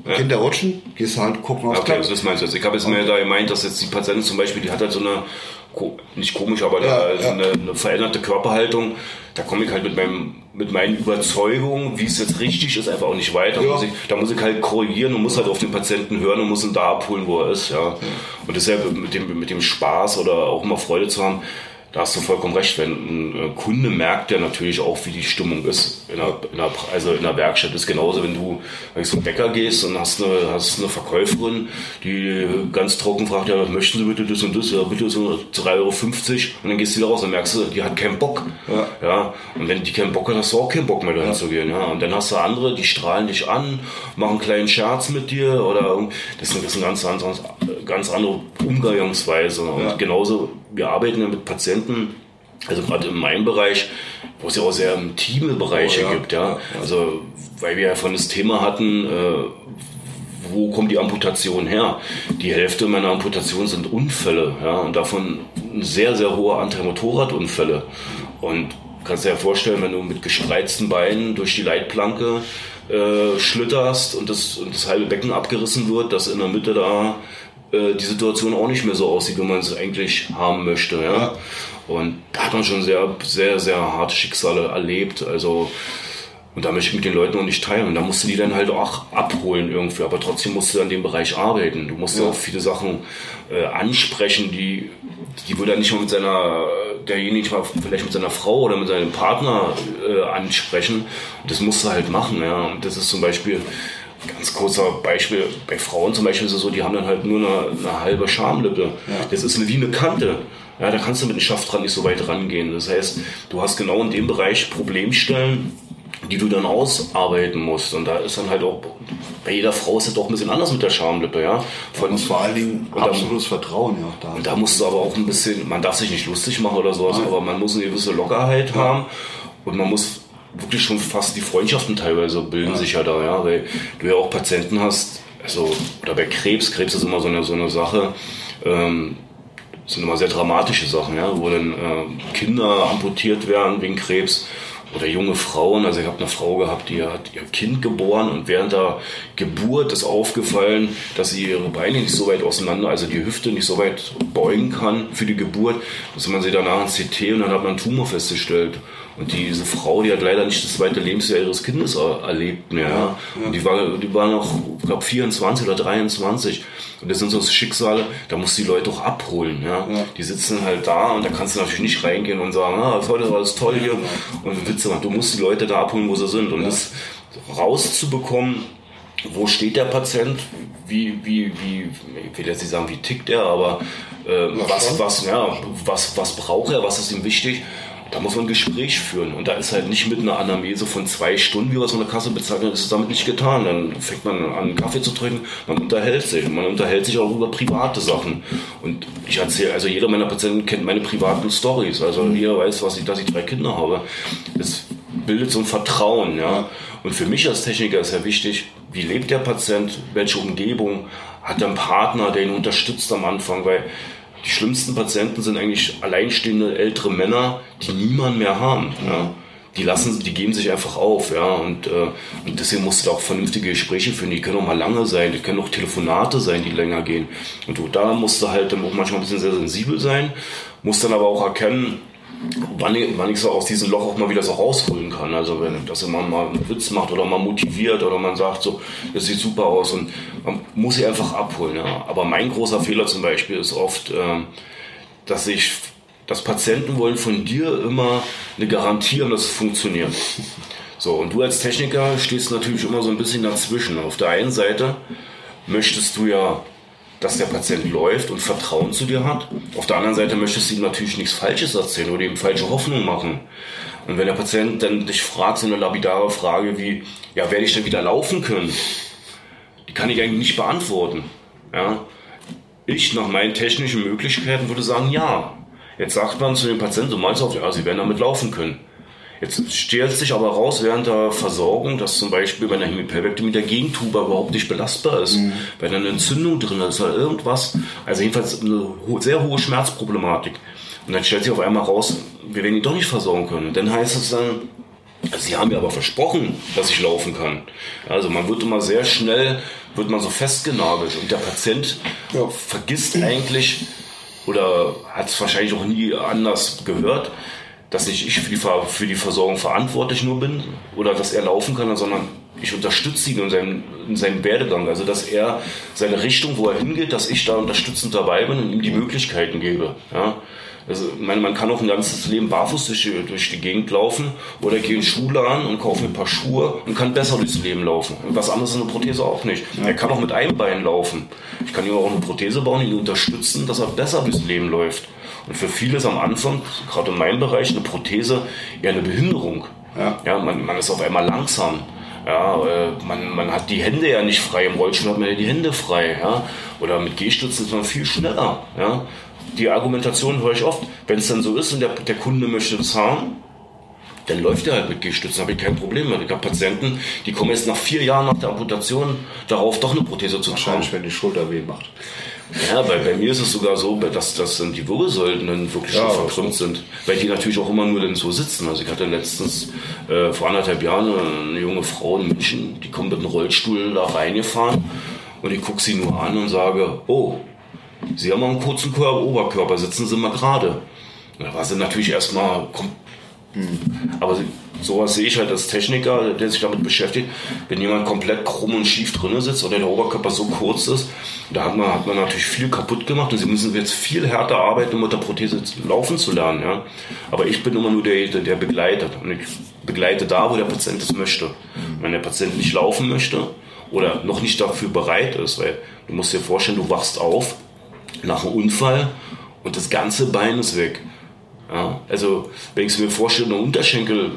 ja. Kinder rutschen, gehst halt gucken, was okay, klappt. das meinst du jetzt. Ich habe jetzt mehr da gemeint, dass jetzt die Patientin zum Beispiel, die hat halt so eine, nicht komisch, aber ja, da, ja. Eine, eine, veränderte Körperhaltung. Da komme ich halt mit meinem mit meinen Überzeugungen, wie es jetzt richtig ist, einfach auch nicht weiter. Ja. Muss ich, da muss ich halt korrigieren und muss halt auf den Patienten hören und muss ihn da abholen, wo er ist. Ja. Und deshalb mit dem, mit dem Spaß oder auch immer Freude zu haben, da hast du vollkommen recht. Wenn ein äh, Kunde merkt ja natürlich auch, wie die Stimmung ist. In der, in der, also in der Werkstatt ist genauso, wenn du zum Bäcker gehst und hast eine, hast eine Verkäuferin, die ganz trocken fragt, ja, möchten Sie bitte das und das? Ja, bitte so 3,50 Euro. Und dann gehst du wieder raus und merkst du, die hat keinen Bock. Ja. ja. Und wenn die keinen Bock hat, hast du auch keinen Bock mehr dahin ja. zu gehen. Ja. Und dann hast du andere, die strahlen dich an, machen einen kleinen Scherz mit dir oder das ist eine ganz, andere, ganz andere Umgangsweise. Und ja. genauso wir arbeiten ja mit Patienten, also gerade in meinem Bereich, wo es ja auch sehr intime Bereiche oh, ja. gibt, ja. Also weil wir ja von das Thema hatten, äh, wo kommt die Amputation her? Die Hälfte meiner Amputation sind Unfälle, ja, und davon ein sehr, sehr hoher Anteil Motorradunfälle. Und kannst dir ja vorstellen, wenn du mit gespreizten Beinen durch die Leitplanke äh, schlitterst und das, und das halbe Becken abgerissen wird, dass in der Mitte da äh, die Situation auch nicht mehr so aussieht, wie man es eigentlich haben möchte. Ja? ja. Und da hat man schon sehr, sehr, sehr harte Schicksale erlebt. Also und da möchte ich mit den Leuten auch nicht teilen. Und da musst du die dann halt auch abholen irgendwie. Aber trotzdem musst du an dem Bereich arbeiten. Du musst ja. auch viele Sachen äh, ansprechen, die, die würde er nicht mal mit seiner, derjenige mal vielleicht mit seiner Frau oder mit seinem Partner äh, ansprechen. Das musst du halt machen. Ja. Und das ist zum Beispiel, Ganz kurzer Beispiel, bei Frauen zum Beispiel ist es so, die haben dann halt nur eine, eine halbe Schamlippe. Ja. Das ist wie eine Kante. Ja, da kannst du mit dem Schaft dran nicht so weit rangehen. Das heißt, du hast genau in dem Bereich Problemstellen, die du dann ausarbeiten musst. Und da ist dann halt auch, bei jeder Frau ist es doch ein bisschen anders mit der Schamlippe, ja. Von, muss vor allen Dingen absolutes Vertrauen ja da. Und da musst du aber auch ein bisschen, man darf sich nicht lustig machen oder sowas, Nein. aber man muss eine gewisse Lockerheit ja. haben und man muss wirklich schon fast die Freundschaften teilweise bilden ja. sich ja da, ja, weil du ja auch Patienten hast, also, oder bei Krebs, Krebs ist immer so eine, so eine Sache, ähm, sind immer sehr dramatische Sachen, ja, wo dann äh, Kinder amputiert werden wegen Krebs oder junge Frauen. Also ich habe eine Frau gehabt, die hat ihr Kind geboren und während der Geburt ist aufgefallen, dass sie ihre Beine nicht so weit auseinander, also die Hüfte nicht so weit beugen kann für die Geburt, dass man sie danach ins CT und dann hat man einen Tumor festgestellt. Und diese Frau, die hat leider nicht das zweite Lebensjahr ihres Kindes erlebt mehr. Ja, ja. Und die war, die war noch, ich glaube, 24 oder 23. Und das sind so Schicksale, da musst du die Leute auch abholen. Ja? ja? Die sitzen halt da und da kannst du natürlich nicht reingehen und sagen, ah, heute war das toll hier. Und Witze machen. Du musst die Leute da abholen, wo sie sind. Und das rauszubekommen, wo steht der Patient, wie, wie, wie, ich will jetzt nicht sagen, wie tickt er, aber äh, was, was, ja, was, was braucht er, was ist ihm wichtig da muss man ein Gespräch führen. Und da ist halt nicht mit einer Anamnese von zwei Stunden, wie wir es von der Kasse bezeichnen, ist es damit nicht getan. Dann fängt man an, einen Kaffee zu trinken, man unterhält sich. Und man unterhält sich auch über private Sachen. Und ich erzähle, also jeder meiner Patienten kennt meine privaten Stories. Also jeder weiß, was ich, dass ich drei Kinder habe. Es bildet so ein Vertrauen, ja. Und für mich als Techniker ist ja wichtig, wie lebt der Patient, welche Umgebung, hat er einen Partner, der ihn unterstützt am Anfang, weil die schlimmsten Patienten sind eigentlich alleinstehende ältere Männer, die niemand mehr haben. Ja. Die lassen, die geben sich einfach auf, ja, und, äh, und deswegen musst du auch vernünftige Gespräche führen. Die können auch mal lange sein, die können auch Telefonate sein, die länger gehen. Und du, da musst du halt dann auch manchmal ein bisschen sehr sensibel sein, musst dann aber auch erkennen, wann ich, wann ich so aus diesem Loch auch mal wieder so rausholen kann. Also wenn, dass man mal einen Witz macht oder mal motiviert oder man sagt so, das sieht super aus und man muss sie einfach abholen. Ja. Aber mein großer Fehler zum Beispiel ist oft, äh, dass ich, dass Patienten wollen von dir immer eine Garantie haben, dass es funktioniert. So, und du als Techniker stehst natürlich immer so ein bisschen dazwischen. Auf der einen Seite möchtest du ja dass der Patient läuft und Vertrauen zu dir hat. Auf der anderen Seite möchtest du ihm natürlich nichts Falsches erzählen oder ihm falsche Hoffnung machen. Und wenn der Patient dann dich fragt, so eine lapidare Frage wie, ja, werde ich denn wieder laufen können? Die kann ich eigentlich nicht beantworten. Ja? Ich nach meinen technischen Möglichkeiten würde sagen, ja. Jetzt sagt man zu dem Patienten, so meinst du auch, ja, sie werden damit laufen können. Jetzt stellt sich aber raus während der Versorgung, dass zum Beispiel bei einer Hemipelvektomie der Gegentuber überhaupt nicht belastbar ist, mhm. weil da eine Entzündung drin ist oder irgendwas. Also jedenfalls eine sehr hohe Schmerzproblematik. Und dann stellt sich auf einmal raus, wir werden ihn doch nicht versorgen können. Und dann heißt es dann, Sie haben mir aber versprochen, dass ich laufen kann. Also man wird immer sehr schnell, wird man so festgenagelt und der Patient ja. vergisst eigentlich oder hat es wahrscheinlich auch nie anders gehört, dass nicht ich für die, für die Versorgung verantwortlich nur bin oder dass er laufen kann, sondern ich unterstütze ihn in seinem, in seinem Werdegang. Also dass er seine Richtung, wo er hingeht, dass ich da unterstützend dabei bin und ihm die Möglichkeiten gebe. Ja? Also, meine, man kann auch ein ganzes Leben barfuß durch die, durch die Gegend laufen oder gehe in Schule an und kaufe mir ein paar Schuhe und kann besser durchs Leben laufen. Und was anderes ist eine Prothese auch nicht. Er kann auch mit einem Bein laufen. Ich kann ihm auch eine Prothese bauen, ihn unterstützen, dass er besser durchs Leben läuft. Und für viele ist am Anfang, gerade in meinem Bereich, eine Prothese eher eine Behinderung. Ja. ja man, man ist auf einmal langsam. Ja, äh, man, man hat die Hände ja nicht frei. Im Rollstuhl hat man ja die Hände frei. Ja? Oder mit Gehstützen ist man viel schneller. Ja? Die Argumentation höre ich oft. Wenn es dann so ist und der, der Kunde möchte das haben, dann läuft er halt mit Gehstützen, habe ich kein Problem mehr. Ich habe Patienten, die kommen jetzt nach vier Jahren nach der Amputation darauf, doch eine Prothese zu tragen. Wahrscheinlich, wenn die Schulter weh macht. Ja, bei, bei mir ist es sogar so, dass, dass dann die Wirbelsäulen dann wirklich ja, schon verkrümmt sind, weil die natürlich auch immer nur dann so sitzen. Also ich hatte letztens äh, vor anderthalb Jahren eine junge Frau in München, die kommt mit einem Rollstuhl da reingefahren und ich gucke sie nur an und sage, oh, Sie haben einen kurzen Körper, Oberkörper, sitzen Sie mal gerade. Da war sie natürlich erstmal, hm. Aber sowas sehe ich halt als Techniker, der sich damit beschäftigt, wenn jemand komplett krumm und schief drin sitzt oder der Oberkörper so kurz ist, da hat man, hat man natürlich viel kaputt gemacht und sie müssen jetzt viel härter arbeiten, um mit der Prothese laufen zu lernen. Ja? Aber ich bin immer nur der, der begleitet und ich begleite da, wo der Patient es möchte. Wenn der Patient nicht laufen möchte oder noch nicht dafür bereit ist, weil du musst dir vorstellen, du wachst auf nach einem Unfall und das ganze Bein ist weg. Ja? Also wenn ich es mir vorstelle, ein Unterschenkel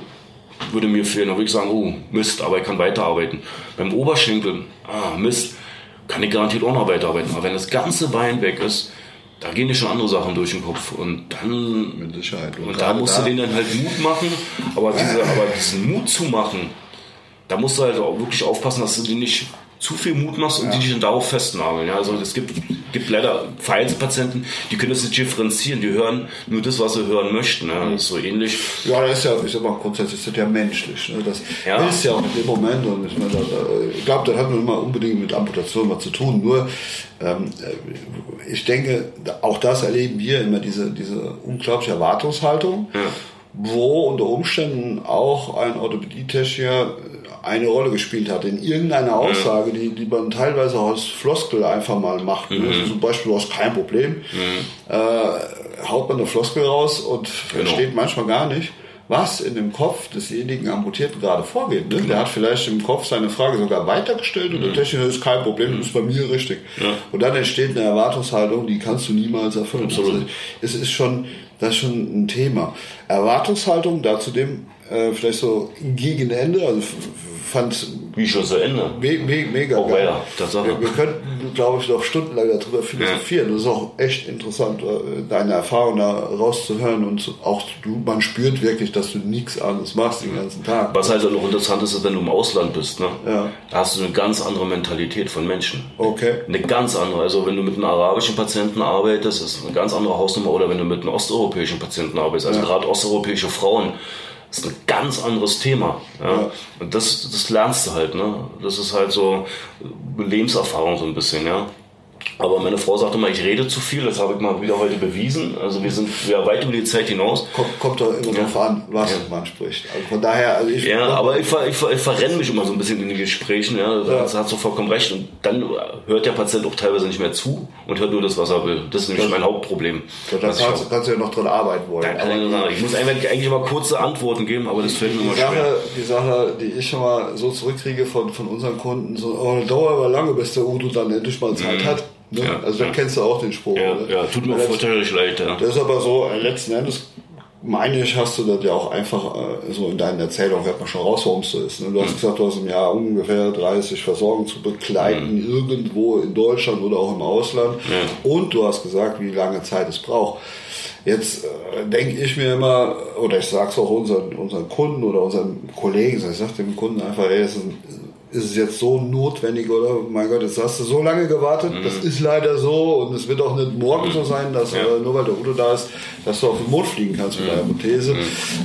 würde mir fehlen. Dann würde ich sagen, oh Mist, aber ich kann weiterarbeiten. Beim Oberschenkel, ah Mist, kann ich garantiert auch noch weiterarbeiten. Aber wenn das ganze Bein weg ist, da gehen dir schon andere Sachen durch den Kopf. Und dann, Mit Sicherheit. Und, und da musst da du denen dann halt Mut machen. Aber, diese, aber diesen Mut zu machen, da musst du halt auch wirklich aufpassen, dass du die nicht zu viel Mut machst und ja. die dich dann darauf festnageln. Ja, also es gibt, gibt leider Verhaltenspatienten, die können das nicht differenzieren, die hören nur das, was sie hören möchten. Ja, das ist so ähnlich. Ja, das ist ja, ich sag mal, grundsätzlich ist das ja menschlich. Ne? Das ja. ist ja auch in dem Moment und ich, meine, ich glaube, das hat man immer unbedingt mit Amputation was zu tun. Nur, ähm, ich denke, auch das erleben wir immer, diese, diese unglaubliche Erwartungshaltung. Ja wo unter Umständen auch ein Orthopädietechniker eine Rolle gespielt hat in irgendeiner Aussage, die, die man teilweise aus Floskel einfach mal macht. Mhm. Also zum Beispiel, du hast kein Problem, mhm. äh, haut man eine Floskel raus und genau. versteht manchmal gar nicht, was in dem Kopf desjenigen Amputierten gerade vorgeht. Ne? Genau. Der hat vielleicht im Kopf seine Frage sogar weitergestellt und mhm. der Techniker ist kein Problem, das ist bei mir richtig. Ja. Und dann entsteht eine Erwartungshaltung, die kannst du niemals erfüllen. Absolut. Also, es ist schon das ist schon ein Thema. Erwartungshaltung, da zudem äh, vielleicht so gegen Ende, also fand wie schon zu Ende. Me me mega oh, geil. Ja, Tatsache. Wir, wir könnten, glaube ich, noch stundenlang darüber philosophieren. Ja. Das ist auch echt interessant, äh, deine Erfahrung da rauszuhören und auch du, man spürt wirklich, dass du nichts anderes machst den ganzen Tag. Was halt auch noch interessant ist, ist, wenn du im Ausland bist, ne? Ja. Da hast du eine ganz andere Mentalität von Menschen. Okay. Eine ganz andere. Also wenn du mit einem arabischen Patienten arbeitest, ist eine ganz andere Hausnummer oder wenn du mit einem osteuropäischen Patienten arbeitest. Also ja. gerade osteuropäische Frauen ist ein ganz anderes Thema. Ja? ja. Und das, das lernst du halt. Ne? Das ist halt so Lebenserfahrung so ein bisschen. Ja? Aber meine Frau sagte mal, ich rede zu viel, das habe ich mal wieder heute bewiesen. Also wir sind ja weit über die Zeit hinaus. Kommt, kommt doch immer ja. an, was ja. man spricht. Also von daher, also ich. Ja, aber ich, ich, ich verrenne mich immer so ein bisschen in den Gesprächen, ja. Da ja. hat so vollkommen recht. Und dann hört der Patient auch teilweise nicht mehr zu und hört nur das, was er will. Das ist nämlich das, mein Hauptproblem. Da kannst, kannst, du ja noch dran arbeiten wollen. Da ich, ich muss eigentlich, eigentlich immer kurze Antworten geben, aber das fällt mir immer schwer. Die Sache, die ich schon mal so zurückkriege von, von unseren Kunden, so, oh, dauert aber lange, bis der Udo dann endlich mal Zeit mhm. hat Ne? Ja, also dann ja. kennst du auch den Spruch. Ja, ja tut mir fürchterlich leid. Ja. Das ist aber so, äh, letzten Endes meine ich, hast du das ja auch einfach äh, so in deinen Erzählungen, hört man schon raus, warum es so ist. Ne? Du hast mhm. gesagt, du hast im Jahr ungefähr 30 Versorgungen zu begleiten, mhm. irgendwo in Deutschland oder auch im Ausland. Und du hast gesagt, wie lange Zeit es braucht. Jetzt äh, denke ich mir immer, oder ich sage es auch unseren, unseren Kunden oder unseren Kollegen, ich sage dem Kunden einfach, ey, es ist ein ist es jetzt so notwendig oder mein Gott, jetzt hast du so lange gewartet, mhm. das ist leider so und es wird auch nicht morgen so sein, dass ja. äh, nur weil der Udo da ist, dass du auf den Mond fliegen kannst mit mhm. deiner Prothese. Mhm.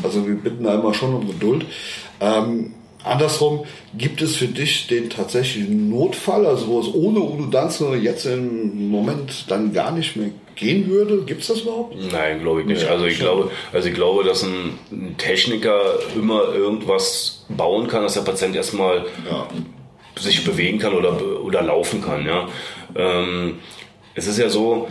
Also wir bitten da immer schon um Geduld. Ähm, Andersrum, gibt es für dich den tatsächlichen Notfall, also wo es ohne Udo Danzo jetzt im Moment dann gar nicht mehr gehen würde? Gibt es das überhaupt? Nein, glaube ich nicht. Also ich glaube, also ich glaube, dass ein Techniker immer irgendwas bauen kann, dass der Patient erstmal ja. sich bewegen kann oder, oder laufen kann. Ja. Ähm, es ist ja so,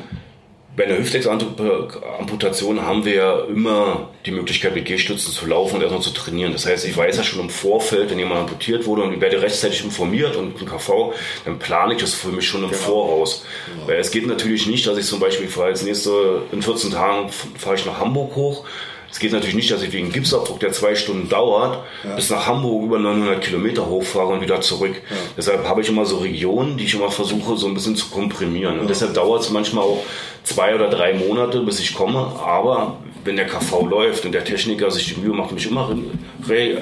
bei einer Hüftexamputation haben wir ja immer die Möglichkeit, mit Gehstützen zu laufen und erstmal zu trainieren. Das heißt, ich weiß ja schon im Vorfeld, wenn jemand amputiert wurde und ich werde rechtzeitig informiert und mit dem KV, dann plane ich das für mich schon im genau. Voraus. Genau. Weil es geht natürlich nicht, dass ich zum Beispiel fahre als nächste, in 14 Tagen fahre ich nach Hamburg hoch, es geht natürlich nicht, dass ich wegen Gipsabdruck, der zwei Stunden dauert, ja. bis nach Hamburg über 900 Kilometer hochfahre und wieder zurück. Ja. Deshalb habe ich immer so Regionen, die ich immer versuche, so ein bisschen zu komprimieren. Und ja. deshalb dauert es manchmal auch zwei oder drei Monate, bis ich komme. Aber wenn der KV läuft und der Techniker sich die Mühe macht, mich immer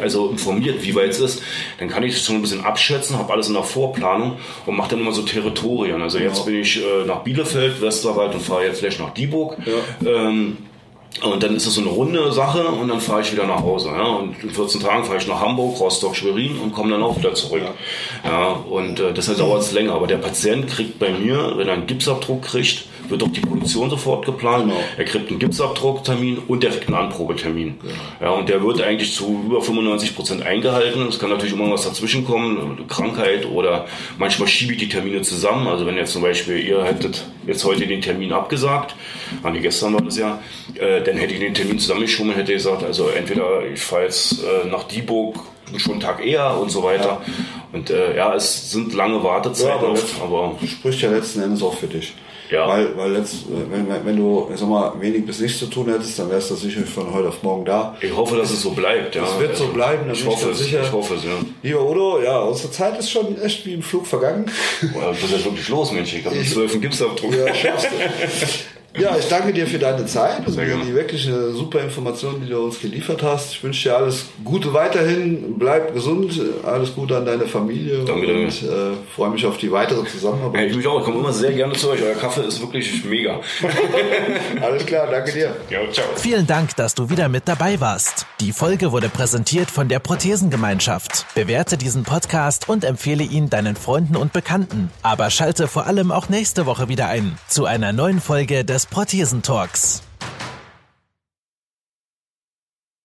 also informiert, wie weit es ist, dann kann ich das schon ein bisschen abschätzen, habe alles in der Vorplanung und mache dann immer so Territorien. Also jetzt bin ich äh, nach Bielefeld, Westerwald und fahre jetzt gleich nach Dieburg. Ähm, und dann ist es so eine runde Sache und dann fahre ich wieder nach Hause. Ja? Und in 14 Tagen fahre ich nach Hamburg, Rostock, Schwerin und komme dann auch wieder zurück. Ja, ja und äh, deshalb dauert es länger. Aber der Patient kriegt bei mir, wenn er einen Gipsabdruck kriegt, wird auch die Produktion sofort geplant. Genau. Er kriegt einen Gipsabdrucktermin und er kriegt einen Anprobetermin. Genau. Ja, und der wird eigentlich zu über 95 Prozent eingehalten. Es kann natürlich immer was dazwischen kommen, Krankheit oder manchmal schiebe ich die Termine zusammen. Also wenn jetzt zum Beispiel ihr hättet jetzt heute den Termin abgesagt, an die gestern war das ja, äh, dann hätte ich den Termin zusammengeschoben und hätte gesagt, also entweder ich fahre jetzt äh, nach Dieburg schon einen Tag eher und so weiter. Ja. Und äh, ja, es sind lange Wartezeiten ja, aber, oft, aber spricht ja letzten Endes auch für dich. Ja. Weil, weil letzt, wenn, wenn du ich sag mal, wenig bis nichts zu tun hättest, dann wärst du sicher von heute auf morgen da. Ich hoffe, dass es so bleibt. Ja. Es wird so bleiben, dann ich hoffe es, sicher. Ich hoffe es, ja. Lieber Udo, ja, unsere Zeit ist schon echt wie im Flug vergangen. Boah, das ist ja wirklich los, Mensch. Ich habe einen zwölften Gipsabdruck. Ja, schaffst du. Ja, ich danke dir für deine Zeit und die wirklich super Information, die du uns geliefert hast. Ich wünsche dir alles Gute weiterhin, bleib gesund, alles Gute an deine Familie danke, und äh, freue mich auf die weitere Zusammenarbeit. Ja, ich mich auch, ich komme immer sehr gerne zu euch. Euer Kaffee ist wirklich mega. alles klar, danke dir. Ja, ciao. Vielen Dank, dass du wieder mit dabei warst. Die Folge wurde präsentiert von der Prothesengemeinschaft. Bewerte diesen Podcast und empfehle ihn deinen Freunden und Bekannten. Aber schalte vor allem auch nächste Woche wieder ein zu einer neuen Folge des Prothesentalks.